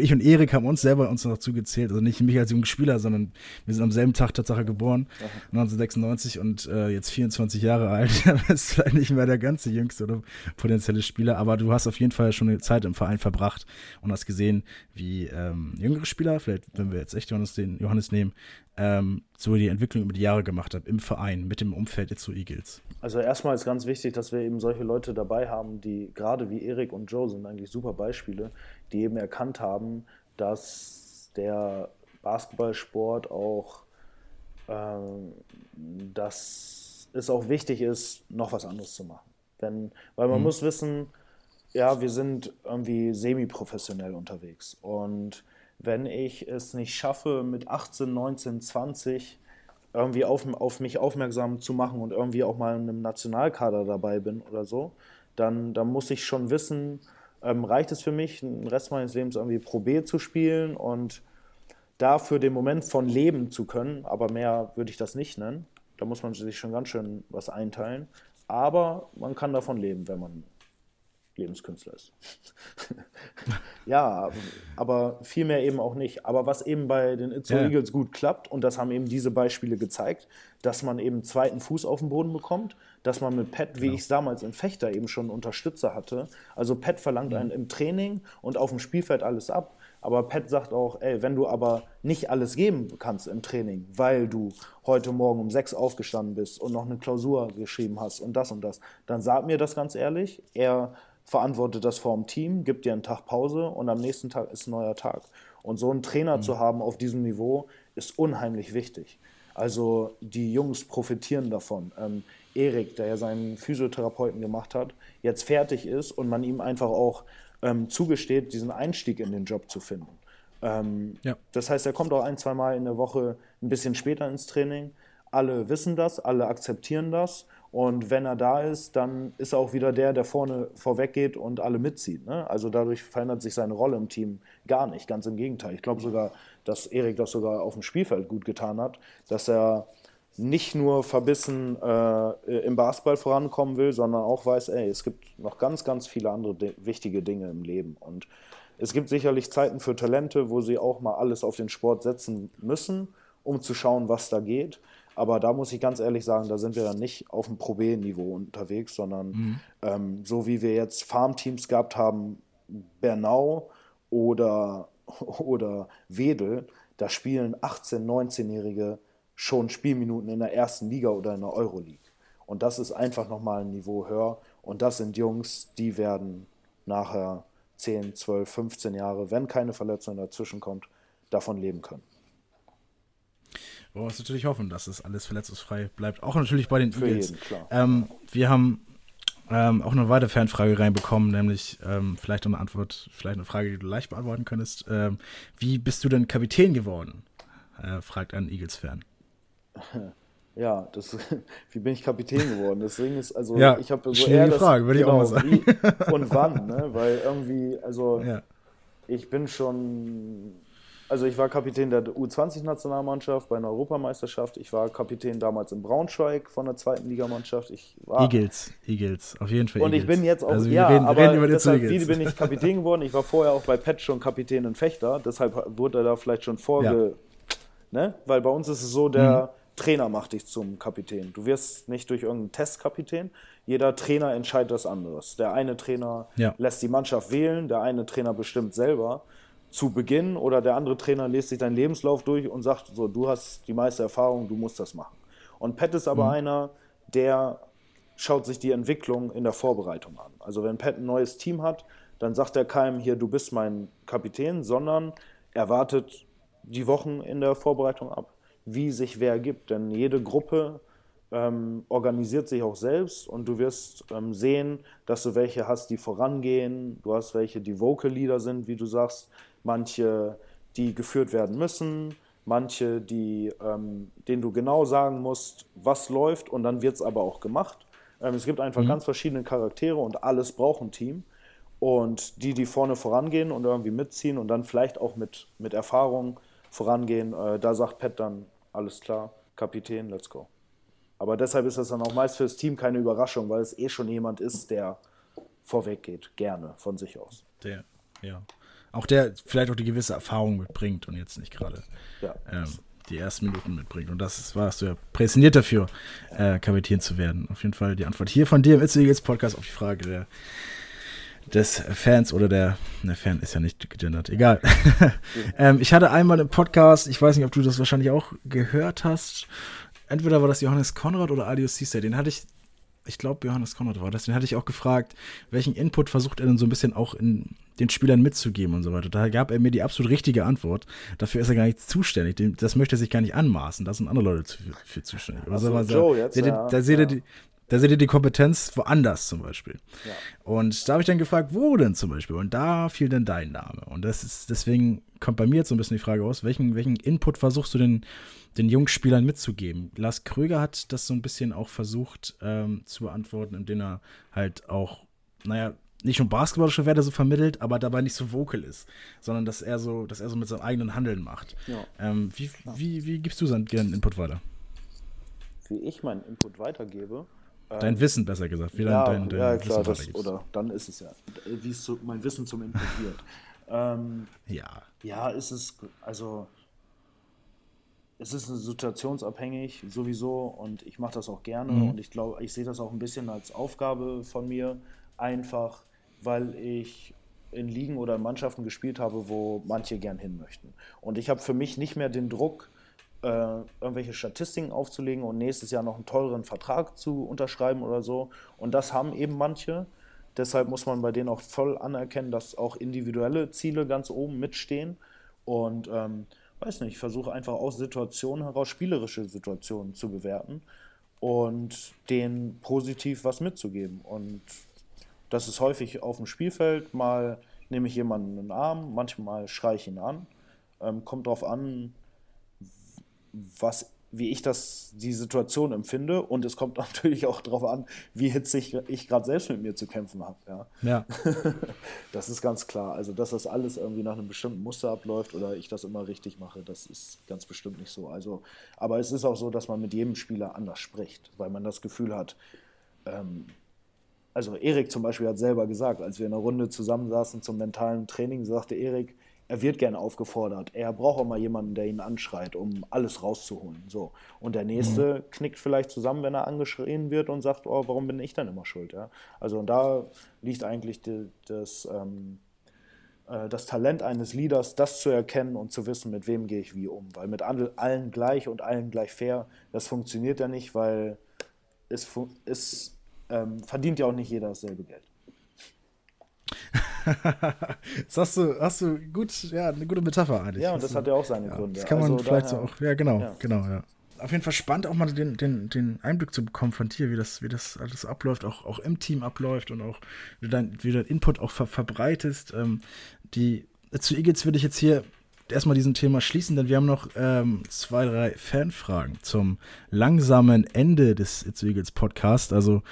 ich und Erik haben uns selber uns noch zugezählt, also nicht mich als junger Spieler, sondern wir sind am selben Tag Tatsache geboren, Aha. 1996 und äh, jetzt 24 Jahre alt. Du bist vielleicht nicht mehr der ganze jüngste oder potenzielle Spieler, aber du hast auf jeden Fall schon eine Zeit im Verein verbracht und hast gesehen, wie ähm, jüngere Spieler, vielleicht wenn wir jetzt echt Johannes, den Johannes nehmen, ähm, so die Entwicklung über die Jahre gemacht hat im Verein mit dem Umfeld Itzu Eagles. Also erstmal ist ganz wichtig, dass wir eben solche Leute dabei haben, die gerade wie Erik und Joe sind eigentlich super Beispiele, die eben erkannt haben, dass der Basketballsport auch, ähm, dass es auch wichtig ist, noch was anderes zu machen. Denn, weil man mhm. muss wissen, ja, wir sind irgendwie semi-professionell unterwegs und wenn ich es nicht schaffe, mit 18, 19, 20 irgendwie auf, auf mich aufmerksam zu machen und irgendwie auch mal in einem Nationalkader dabei bin oder so, dann, dann muss ich schon wissen, ähm, reicht es für mich, den Rest meines Lebens irgendwie Pro B zu spielen und dafür den Moment von leben zu können, aber mehr würde ich das nicht nennen. Da muss man sich schon ganz schön was einteilen. Aber man kann davon leben, wenn man Lebenskünstler ist. ja, aber viel mehr eben auch nicht. Aber was eben bei den Itzo ja. Eagles gut klappt, und das haben eben diese Beispiele gezeigt, dass man eben zweiten Fuß auf den Boden bekommt, dass man mit Pat, wie genau. ich es damals in Fechter eben schon Unterstützer hatte, also Pat verlangt mhm. einen im Training und auf dem Spielfeld alles ab. Aber Pat sagt auch, ey, wenn du aber nicht alles geben kannst im Training, weil du heute Morgen um sechs aufgestanden bist und noch eine Klausur geschrieben hast und das und das, dann sag mir das ganz ehrlich. Er verantwortet das vor dem Team, gibt dir einen Tag Pause und am nächsten Tag ist ein neuer Tag. Und so einen Trainer mhm. zu haben auf diesem Niveau ist unheimlich wichtig. Also die Jungs profitieren davon. Ähm, Erik, der ja seinen Physiotherapeuten gemacht hat, jetzt fertig ist und man ihm einfach auch ähm, zugesteht, diesen Einstieg in den Job zu finden. Ähm, ja. Das heißt, er kommt auch ein, zwei Mal in der Woche ein bisschen später ins Training. Alle wissen das, alle akzeptieren das und wenn er da ist, dann ist er auch wieder der, der vorne vorweg geht und alle mitzieht. Ne? Also dadurch verändert sich seine Rolle im Team gar nicht. Ganz im Gegenteil. Ich glaube sogar, dass Erik das sogar auf dem Spielfeld gut getan hat, dass er nicht nur verbissen äh, im Basketball vorankommen will, sondern auch weiß, ey, es gibt noch ganz, ganz viele andere wichtige Dinge im Leben. Und es gibt sicherlich Zeiten für Talente, wo sie auch mal alles auf den Sport setzen müssen, um zu schauen, was da geht. Aber da muss ich ganz ehrlich sagen, da sind wir dann nicht auf dem Pro B-Niveau unterwegs, sondern mhm. ähm, so wie wir jetzt Farmteams gehabt haben, Bernau oder, oder Wedel, da spielen 18-, 19-Jährige schon Spielminuten in der ersten Liga oder in der Euroleague. Und das ist einfach nochmal ein Niveau höher. Und das sind Jungs, die werden nachher 10, 12, 15 Jahre, wenn keine Verletzung dazwischen kommt, davon leben können. Wollen wir natürlich hoffen, dass es alles verletzungsfrei bleibt. Auch natürlich bei den Für Eagles. Jeden. Ähm, wir haben ähm, auch eine weitere Fanfrage reinbekommen, nämlich ähm, vielleicht eine Antwort, vielleicht eine Frage, die du leicht beantworten könntest. Ähm, wie bist du denn Kapitän geworden? Äh, fragt ein Eagles-Fan. Ja, das, wie bin ich Kapitän geworden? Deswegen ist also ja, ich habe so eher das, Frage, würde genau, ich auch genau, mal sagen. Wie und wann, ne? Weil irgendwie, also ja. ich bin schon also ich war Kapitän der U20-Nationalmannschaft bei einer Europameisterschaft. Ich war Kapitän damals in Braunschweig von der zweiten Ligamannschaft. Ich war Eagles, Eagles, auf jeden Fall. Und Eagles. ich bin jetzt auch, also ja, reden, aber reden über deshalb, wie bin ich Kapitän geworden? Ich war vorher auch bei Pet schon Kapitän in Fechter, deshalb wurde er da vielleicht schon vorge... Ja. Ne? Weil bei uns ist es so, der mhm. Trainer macht dich zum Kapitän. Du wirst nicht durch irgendeinen Test Kapitän. Jeder Trainer entscheidet das anderes. Der eine Trainer ja. lässt die Mannschaft wählen, der eine Trainer bestimmt selber zu Beginn oder der andere Trainer liest sich deinen Lebenslauf durch und sagt, so, du hast die meiste Erfahrung, du musst das machen. Und Pat ist aber mhm. einer, der schaut sich die Entwicklung in der Vorbereitung an. Also wenn Pat ein neues Team hat, dann sagt er keinem hier, du bist mein Kapitän, sondern er wartet die Wochen in der Vorbereitung ab, wie sich wer gibt. Denn jede Gruppe ähm, organisiert sich auch selbst und du wirst ähm, sehen, dass du welche hast, die vorangehen, du hast welche, die Vocal Leader sind, wie du sagst, manche, die geführt werden müssen, manche, die, ähm, denen du genau sagen musst, was läuft und dann wird es aber auch gemacht. Ähm, es gibt einfach mhm. ganz verschiedene Charaktere und alles braucht ein Team. Und die, die vorne vorangehen und irgendwie mitziehen und dann vielleicht auch mit, mit Erfahrung vorangehen, äh, da sagt Pat dann, alles klar, Kapitän, let's go. Aber deshalb ist das dann auch meist fürs Team keine Überraschung, weil es eh schon jemand ist, der vorweg geht, gerne von sich aus. Der, ja. Auch der vielleicht auch die gewisse Erfahrung mitbringt und jetzt nicht gerade ja. ähm, die ersten Minuten mitbringt. Und das warst du ja präsentiert dafür, äh, Kapitän zu werden. Auf jeden Fall die Antwort hier von dir im It's Eagles Podcast auf die Frage der, des Fans oder der, der Fan ist ja nicht gegendert, egal. ähm, ich hatte einmal im Podcast, ich weiß nicht, ob du das wahrscheinlich auch gehört hast, entweder war das Johannes Konrad oder Adios Cisse, den hatte ich, ich glaube Johannes Konrad war das, den hatte ich auch gefragt, welchen Input versucht er denn so ein bisschen auch in den Spielern mitzugeben und so weiter. Da gab er mir die absolut richtige Antwort. Dafür ist er gar nicht zuständig. Das möchte er sich gar nicht anmaßen. Da sind andere Leute für, für zuständig. Also, Joe jetzt, ja, da seht ihr die, da seht ihr die Kompetenz woanders zum Beispiel. Ja. Und da habe ich dann gefragt, wo denn zum Beispiel? Und da fiel dann dein Name. Und das ist, deswegen kommt bei mir jetzt so ein bisschen die Frage aus, welchen, welchen Input versuchst du denn den Jungspielern mitzugeben? Lars Kröger hat das so ein bisschen auch versucht ähm, zu beantworten, indem er halt auch, naja, nicht nur basketballische Werte so vermittelt, aber dabei nicht so vocal ist, sondern dass er so, dass er so mit seinem eigenen Handeln macht. Ja. Ähm, wie, wie, wie gibst du seinen Input weiter? Wie ich meinen Input weitergebe? Dein ähm, Wissen, besser gesagt. Wie ja, dein, dein, ja, klar, das, oder dann ist es ja, wie es so, mein Wissen zum wird. ähm, ja. Ja, ist es, also, es ist situationsabhängig sowieso und ich mache das auch gerne mhm. und ich glaube, ich sehe das auch ein bisschen als Aufgabe von mir, einfach weil ich in Ligen oder in Mannschaften gespielt habe, wo manche gern hin möchten. Und ich habe für mich nicht mehr den Druck, äh, irgendwelche Statistiken aufzulegen und nächstes Jahr noch einen teuren Vertrag zu unterschreiben oder so. Und das haben eben manche. Deshalb muss man bei denen auch voll anerkennen, dass auch individuelle Ziele ganz oben mitstehen. Und ähm, weiß nicht, ich versuche einfach aus Situationen heraus spielerische Situationen zu bewerten und denen positiv was mitzugeben. Und das ist häufig auf dem Spielfeld. Mal nehme ich jemanden in den Arm, manchmal schreie ich ihn an. Ähm, kommt darauf an, was, wie ich das, die Situation empfinde. Und es kommt natürlich auch darauf an, wie hitzig ich gerade selbst mit mir zu kämpfen habe. Ja. ja. das ist ganz klar. Also, dass das alles irgendwie nach einem bestimmten Muster abläuft oder ich das immer richtig mache, das ist ganz bestimmt nicht so. Also, aber es ist auch so, dass man mit jedem Spieler anders spricht, weil man das Gefühl hat, ähm, also Erik zum Beispiel hat selber gesagt, als wir in einer Runde zusammensaßen zum mentalen Training, sagte Erik, er wird gerne aufgefordert. Er braucht auch mal jemanden, der ihn anschreit, um alles rauszuholen. So. Und der nächste mhm. knickt vielleicht zusammen, wenn er angeschrien wird und sagt, oh, warum bin ich dann immer schuld? Ja? Also und da liegt eigentlich die, das, ähm, äh, das Talent eines Leaders, das zu erkennen und zu wissen, mit wem gehe ich wie um. Weil mit allen gleich und allen gleich fair, das funktioniert ja nicht, weil es, es ähm, verdient ja auch nicht jeder dasselbe Geld. das hast du, hast du gut, ja, eine gute Metapher eigentlich. Ja, und das hat ja auch seine ja, Gründe. Das kann man also vielleicht daher, so auch, ja, genau, ja. genau, ja. Auf jeden Fall spannend, auch mal den, den, den Einblick zu bekommen von dir, wie das, wie das alles abläuft, auch, auch im Team abläuft und auch wie, dein, wie du dein Input auch ver verbreitest. Ähm, die, zu Igels würde ich jetzt hier erstmal diesen Thema schließen, denn wir haben noch ähm, zwei, drei Fanfragen zum langsamen Ende des It's Eagles Podcast. Also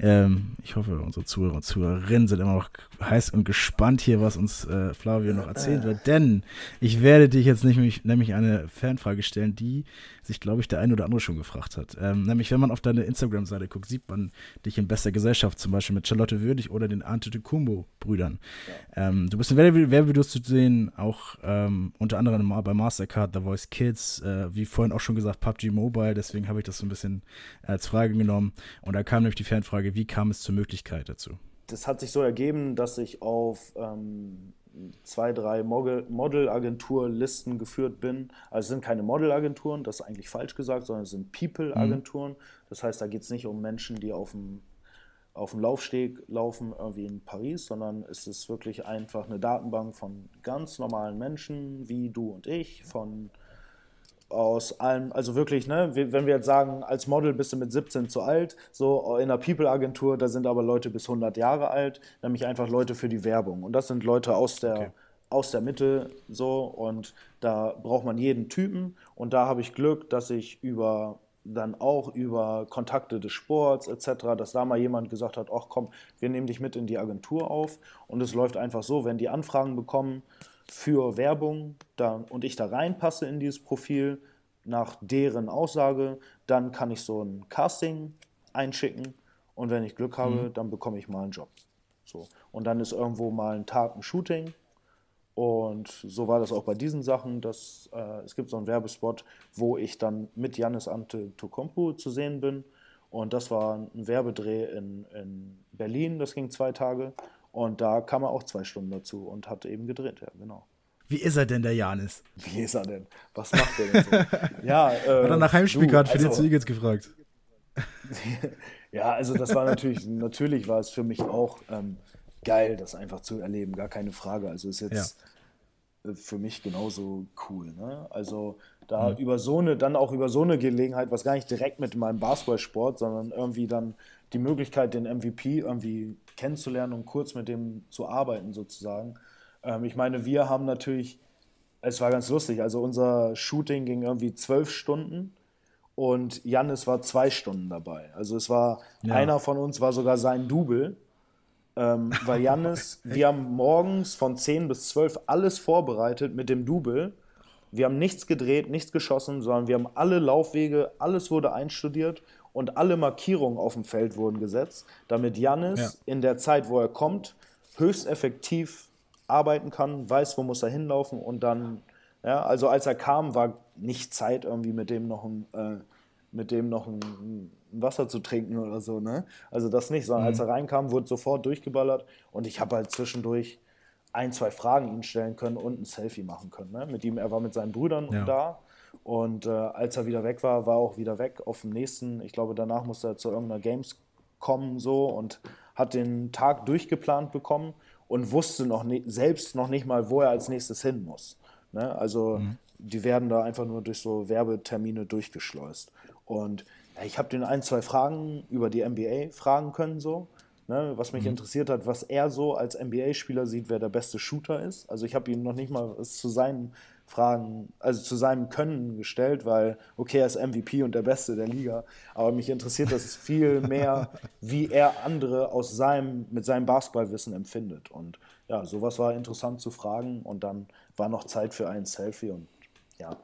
ähm, ich hoffe, unsere Zuhörer und Zuhörerinnen sind immer noch heiß und gespannt hier, was uns äh, Flavio noch erzählen wird. Denn ich werde dich jetzt nämlich, nämlich eine Fanfrage stellen, die sich, glaube ich, der eine oder andere schon gefragt hat. Ähm, nämlich, wenn man auf deine Instagram-Seite guckt, sieht man dich in bester Gesellschaft, zum Beispiel mit Charlotte Würdig oder den Antetokounmpo-Brüdern. Ja. Ähm, du bist in Werbevideos zu sehen, auch ähm, unter anderem bei Mastercard, The Voice Kids, äh, wie vorhin auch schon gesagt, PUBG Mobile, deswegen habe ich das so ein bisschen als Frage genommen. Und da kam nämlich die Fanfrage, wie kam es zur Möglichkeit dazu? Das hat sich so ergeben, dass ich auf ähm, zwei, drei Modelagenturlisten geführt bin. Also es sind keine Modelagenturen, das ist eigentlich falsch gesagt, sondern es sind People-Agenturen. Mhm. Das heißt, da geht es nicht um Menschen, die auf dem, auf dem Laufsteg laufen, irgendwie in Paris, sondern es ist wirklich einfach eine Datenbank von ganz normalen Menschen wie du und ich, von aus allem, also wirklich, ne, wenn wir jetzt sagen, als Model bist du mit 17 zu alt, so in einer People-Agentur, da sind aber Leute bis 100 Jahre alt, nämlich einfach Leute für die Werbung. Und das sind Leute aus der, okay. aus der Mitte so und da braucht man jeden Typen und da habe ich Glück, dass ich über dann auch über Kontakte des Sports etc., dass da mal jemand gesagt hat, ach komm, wir nehmen dich mit in die Agentur auf und es läuft einfach so, wenn die Anfragen bekommen für Werbung dann, und ich da reinpasse in dieses Profil nach deren Aussage, dann kann ich so ein Casting einschicken und wenn ich Glück habe, mhm. dann bekomme ich mal einen Job. So. Und dann ist irgendwo mal ein Tag ein Shooting und so war das auch bei diesen Sachen. Dass, äh, es gibt so einen Werbespot, wo ich dann mit Janis Antetokounmpo zu sehen bin. Und das war ein Werbedreh in, in Berlin, das ging zwei Tage. Und da kam er auch zwei Stunden dazu und hat eben gedreht, ja, genau. Wie ist er denn, der Janis? Wie ist er denn? Was macht er denn so? ja, äh, Hat er nach Heimspielkarte also, für die Eagles gefragt? ja, also das war natürlich, natürlich war es für mich auch ähm, geil, das einfach zu erleben, gar keine Frage. Also ist jetzt ja. Äh, für mich genauso cool. Ne? Also da mhm. über so eine, dann auch über so eine Gelegenheit, was gar nicht direkt mit meinem Basketballsport, sondern irgendwie dann die Möglichkeit, den MVP irgendwie kennenzulernen und kurz mit dem zu arbeiten sozusagen. Ähm, ich meine, wir haben natürlich, es war ganz lustig, also unser Shooting ging irgendwie zwölf Stunden und Jannis war zwei Stunden dabei. Also es war, ja. einer von uns war sogar sein Double ähm, weil Jannis, wir haben morgens von 10 bis 12 alles vorbereitet mit dem Double. Wir haben nichts gedreht, nichts geschossen, sondern wir haben alle Laufwege, alles wurde einstudiert und alle Markierungen auf dem Feld wurden gesetzt, damit Jannis ja. in der Zeit, wo er kommt, höchst effektiv arbeiten kann, weiß, wo muss er hinlaufen und dann, ja, also als er kam, war nicht Zeit, irgendwie mit dem noch ein, äh, mit dem noch ein, Wasser zu trinken oder so, ne? Also das nicht, sondern mhm. als er reinkam, wurde sofort durchgeballert und ich habe halt zwischendurch ein, zwei Fragen ihn stellen können und ein Selfie machen können. Ne? Mit ihm, er war mit seinen Brüdern ja. da und äh, als er wieder weg war, war er auch wieder weg auf dem nächsten, ich glaube danach musste er zu irgendeiner Games kommen so und hat den Tag durchgeplant bekommen und wusste noch nie, selbst noch nicht mal, wo er als nächstes hin muss. Ne? Also mhm. die werden da einfach nur durch so Werbetermine durchgeschleust. Und ich habe den ein, zwei Fragen über die NBA fragen können, so. Ne, was mich mhm. interessiert hat, was er so als NBA-Spieler sieht, wer der beste Shooter ist. Also ich habe ihm noch nicht mal was zu seinen Fragen, also zu seinem Können gestellt, weil, okay, er ist MVP und der Beste der Liga, aber mich interessiert das viel mehr, wie er andere aus seinem, mit seinem Basketballwissen empfindet. Und ja, sowas war interessant zu fragen und dann war noch Zeit für ein Selfie und ja,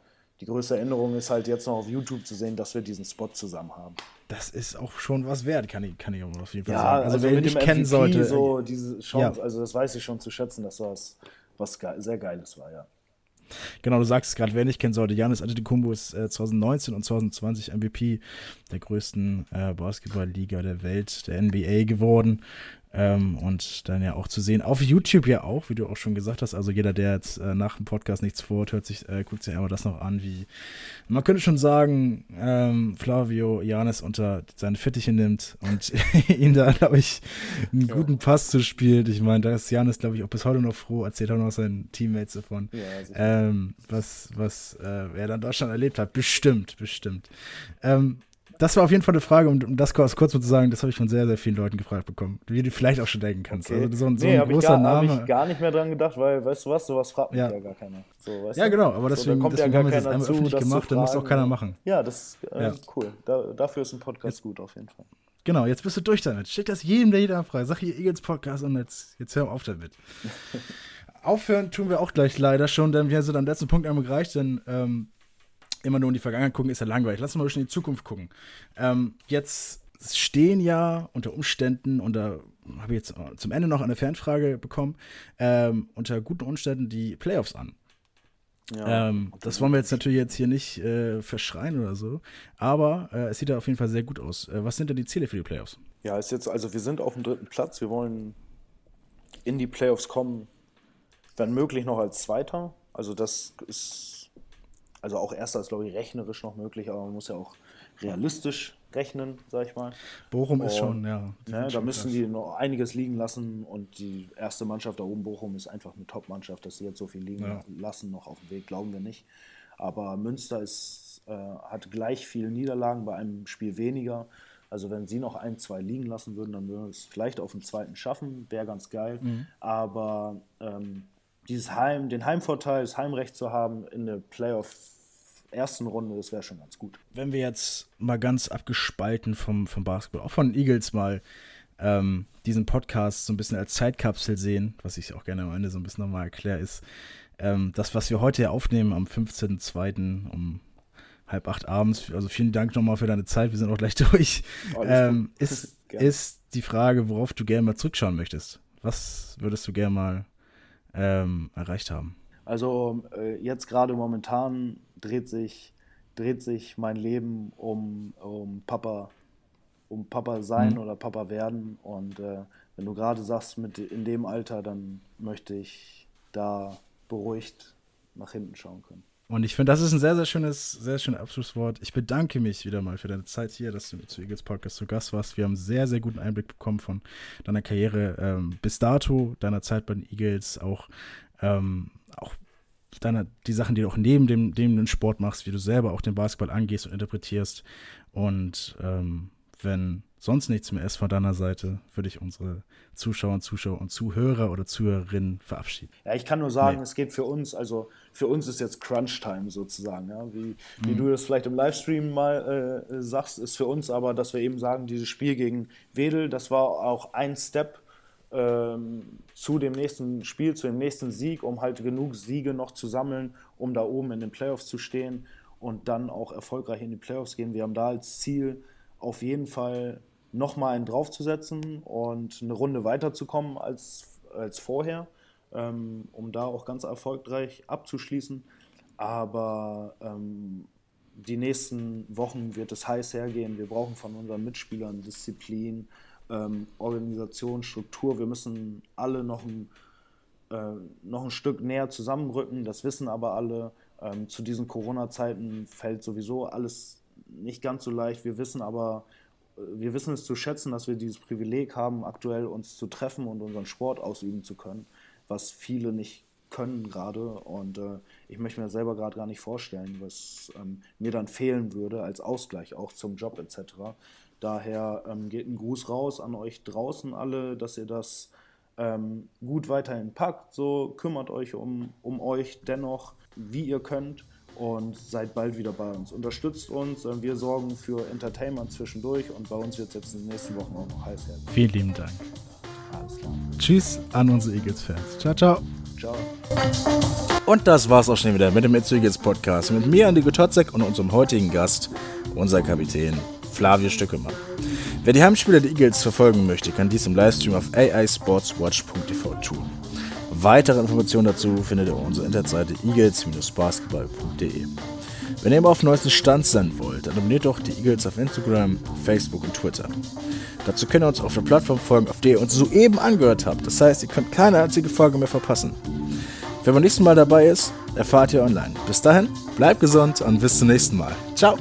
die größte Änderung ist halt jetzt noch auf YouTube zu sehen, dass wir diesen Spot zusammen haben. Das ist auch schon was wert, kann ich, kann ich auf jeden Fall ja, sagen. Also, also wer ihn nicht kennen MVP sollte. So diese Chance, ja. Also das weiß ich schon zu schätzen, dass das was ge sehr Geiles war, ja. Genau, du sagst es gerade, wer nicht kennen sollte, Janis Antetokounmpo ist äh, 2019 und 2020 MVP der größten äh, Basketballliga der Welt, der NBA geworden. Ähm, und dann ja auch zu sehen, auf YouTube ja auch, wie du auch schon gesagt hast. Also jeder, der jetzt äh, nach dem Podcast nichts vorhört, hört sich, äh, guckt sich einmal das noch an, wie man könnte schon sagen, ähm, Flavio Janis unter seine Fittiche nimmt und ihn da, glaube ich, einen ja. guten Pass zu spielt. Ich meine, da ist Janis, glaube ich, auch bis heute noch froh, erzählt auch noch seinen Teammates davon, ja, ähm, was, was äh, er dann in Deutschland erlebt hat. Bestimmt, bestimmt. Ähm, das war auf jeden Fall eine Frage, um, das kurz, kurz mal zu sagen, das habe ich von sehr, sehr vielen Leuten gefragt bekommen, wie du vielleicht auch schon denken kannst. Okay. Also so, so nee, ein großer gar, Name. habe ich gar nicht mehr dran gedacht, weil, weißt du was, sowas fragt mich ja, ja gar keiner. So, ja, genau, aber deswegen, so, deswegen ja haben wir das einmal öffentlich gemacht, dann muss auch keiner machen. Ja, das ist äh, ja. cool. Da, dafür ist ein Podcast jetzt, gut, auf jeden Fall. Genau, jetzt bist du durch damit. Schick das jedem, der jeder frei. Sag hier Eagles Podcast und jetzt, jetzt hör auf damit. Aufhören tun wir auch gleich leider schon, denn wir sind am letzten Punkt einmal gereicht, denn ähm, immer nur in die Vergangenheit gucken, ist ja langweilig. Lass uns mal schon in die Zukunft gucken. Ähm, jetzt stehen ja unter Umständen, und da habe ich jetzt zum Ende noch eine Fernfrage bekommen, ähm, unter guten Umständen die Playoffs an. Ja, ähm, das wollen wir jetzt natürlich jetzt hier nicht äh, verschreien oder so, aber äh, es sieht ja auf jeden Fall sehr gut aus. Äh, was sind denn die Ziele für die Playoffs? Ja, ist jetzt, also wir sind auf dem dritten Platz, wir wollen in die Playoffs kommen, wenn möglich noch als Zweiter. Also das ist also auch erster ist, glaube ich, rechnerisch noch möglich, aber man muss ja auch realistisch rechnen, sag ich mal. Bochum und, ist schon, ja. Ne, da müssen die noch einiges liegen lassen und die erste Mannschaft da oben, Bochum, ist einfach eine Top-Mannschaft, dass sie jetzt so viel liegen ja. lassen, noch auf dem Weg, glauben wir nicht. Aber Münster ist, äh, hat gleich viele Niederlagen, bei einem Spiel weniger. Also wenn sie noch ein, zwei liegen lassen würden, dann würden wir es vielleicht auf den zweiten schaffen, wäre ganz geil. Mhm. Aber ähm, dieses Heim, den Heimvorteil, das Heimrecht zu haben in der Playoff ersten Runde, das wäre schon ganz gut. Wenn wir jetzt mal ganz abgespalten vom, vom Basketball, auch von Eagles mal ähm, diesen Podcast so ein bisschen als Zeitkapsel sehen, was ich auch gerne am Ende so ein bisschen nochmal erkläre, ist, ähm, das, was wir heute aufnehmen am 15.02. um halb acht abends, also vielen Dank nochmal für deine Zeit, wir sind auch gleich durch, ähm, ist, ist die Frage, worauf du gerne mal zurückschauen möchtest. Was würdest du gerne mal ähm, erreicht haben? Also äh, jetzt gerade momentan dreht sich, dreht sich mein Leben um, um Papa, um Papa sein mhm. oder Papa werden. Und äh, wenn du gerade sagst, mit in dem Alter, dann möchte ich da beruhigt nach hinten schauen können. Und ich finde, das ist ein sehr, sehr schönes, sehr schönes Abschlusswort. Ich bedanke mich wieder mal für deine Zeit hier, dass du zu Eagles Podcast zu Gast warst. Wir haben einen sehr, sehr guten Einblick bekommen von deiner Karriere ähm, bis dato, deiner Zeit bei den Eagles, auch, ähm, auch deiner, die Sachen, die du auch neben dem, dem Sport machst, wie du selber auch den Basketball angehst und interpretierst. Und ähm, wenn sonst nichts mehr ist von deiner Seite, würde ich unsere Zuschauer und Zuschauer und Zuhörer oder Zuhörerinnen verabschieden. Ja, ich kann nur sagen, nee. es geht für uns, also für uns ist jetzt Crunch-Time sozusagen. Ja? Wie, wie mhm. du das vielleicht im Livestream mal äh, sagst, ist für uns aber, dass wir eben sagen, dieses Spiel gegen Wedel, das war auch ein Step ähm, zu dem nächsten Spiel, zu dem nächsten Sieg, um halt genug Siege noch zu sammeln, um da oben in den Playoffs zu stehen und dann auch erfolgreich in die Playoffs gehen. Wir haben da als Ziel auf jeden Fall nochmal einen draufzusetzen und eine Runde weiterzukommen als, als vorher, ähm, um da auch ganz erfolgreich abzuschließen. Aber ähm, die nächsten Wochen wird es heiß hergehen. Wir brauchen von unseren Mitspielern Disziplin, ähm, Organisation, Struktur. Wir müssen alle noch ein, äh, noch ein Stück näher zusammenrücken. Das wissen aber alle. Ähm, zu diesen Corona-Zeiten fällt sowieso alles nicht ganz so leicht. Wir wissen aber, wir wissen es zu schätzen, dass wir dieses Privileg haben, aktuell uns zu treffen und unseren Sport ausüben zu können, was viele nicht können gerade. Und äh, ich möchte mir selber gerade gar nicht vorstellen, was ähm, mir dann fehlen würde als Ausgleich auch zum Job etc. Daher ähm, geht ein Gruß raus an euch draußen alle, dass ihr das ähm, gut weiterhin packt. So kümmert euch um, um euch dennoch, wie ihr könnt und seid bald wieder bei uns. Unterstützt uns, äh, wir sorgen für Entertainment zwischendurch und bei uns wird es jetzt in den nächsten Wochen auch noch heiß werden. Vielen lieben Dank. Alles klar. Tschüss an unsere Eagles-Fans. Ciao, ciao. Ciao. Und das war's auch schon wieder mit dem It's Eagles Podcast mit mir, Andi Totzek und unserem heutigen Gast, unser Kapitän Flavio Stückemann. Wer die Heimspiele der Eagles verfolgen möchte, kann dies im Livestream auf aisportswatch.tv tun. Weitere Informationen dazu findet ihr auf unserer Internetseite eagles-basketball.de. Wenn ihr immer auf dem neuesten Stand sein wollt, dann abonniert doch die Eagles auf Instagram, Facebook und Twitter. Dazu könnt ihr uns auf der Plattform folgen, auf der ihr uns soeben angehört habt. Das heißt, ihr könnt keine einzige Folge mehr verpassen. Wer beim nächsten Mal dabei ist, erfahrt ihr online. Bis dahin, bleibt gesund und bis zum nächsten Mal. Ciao!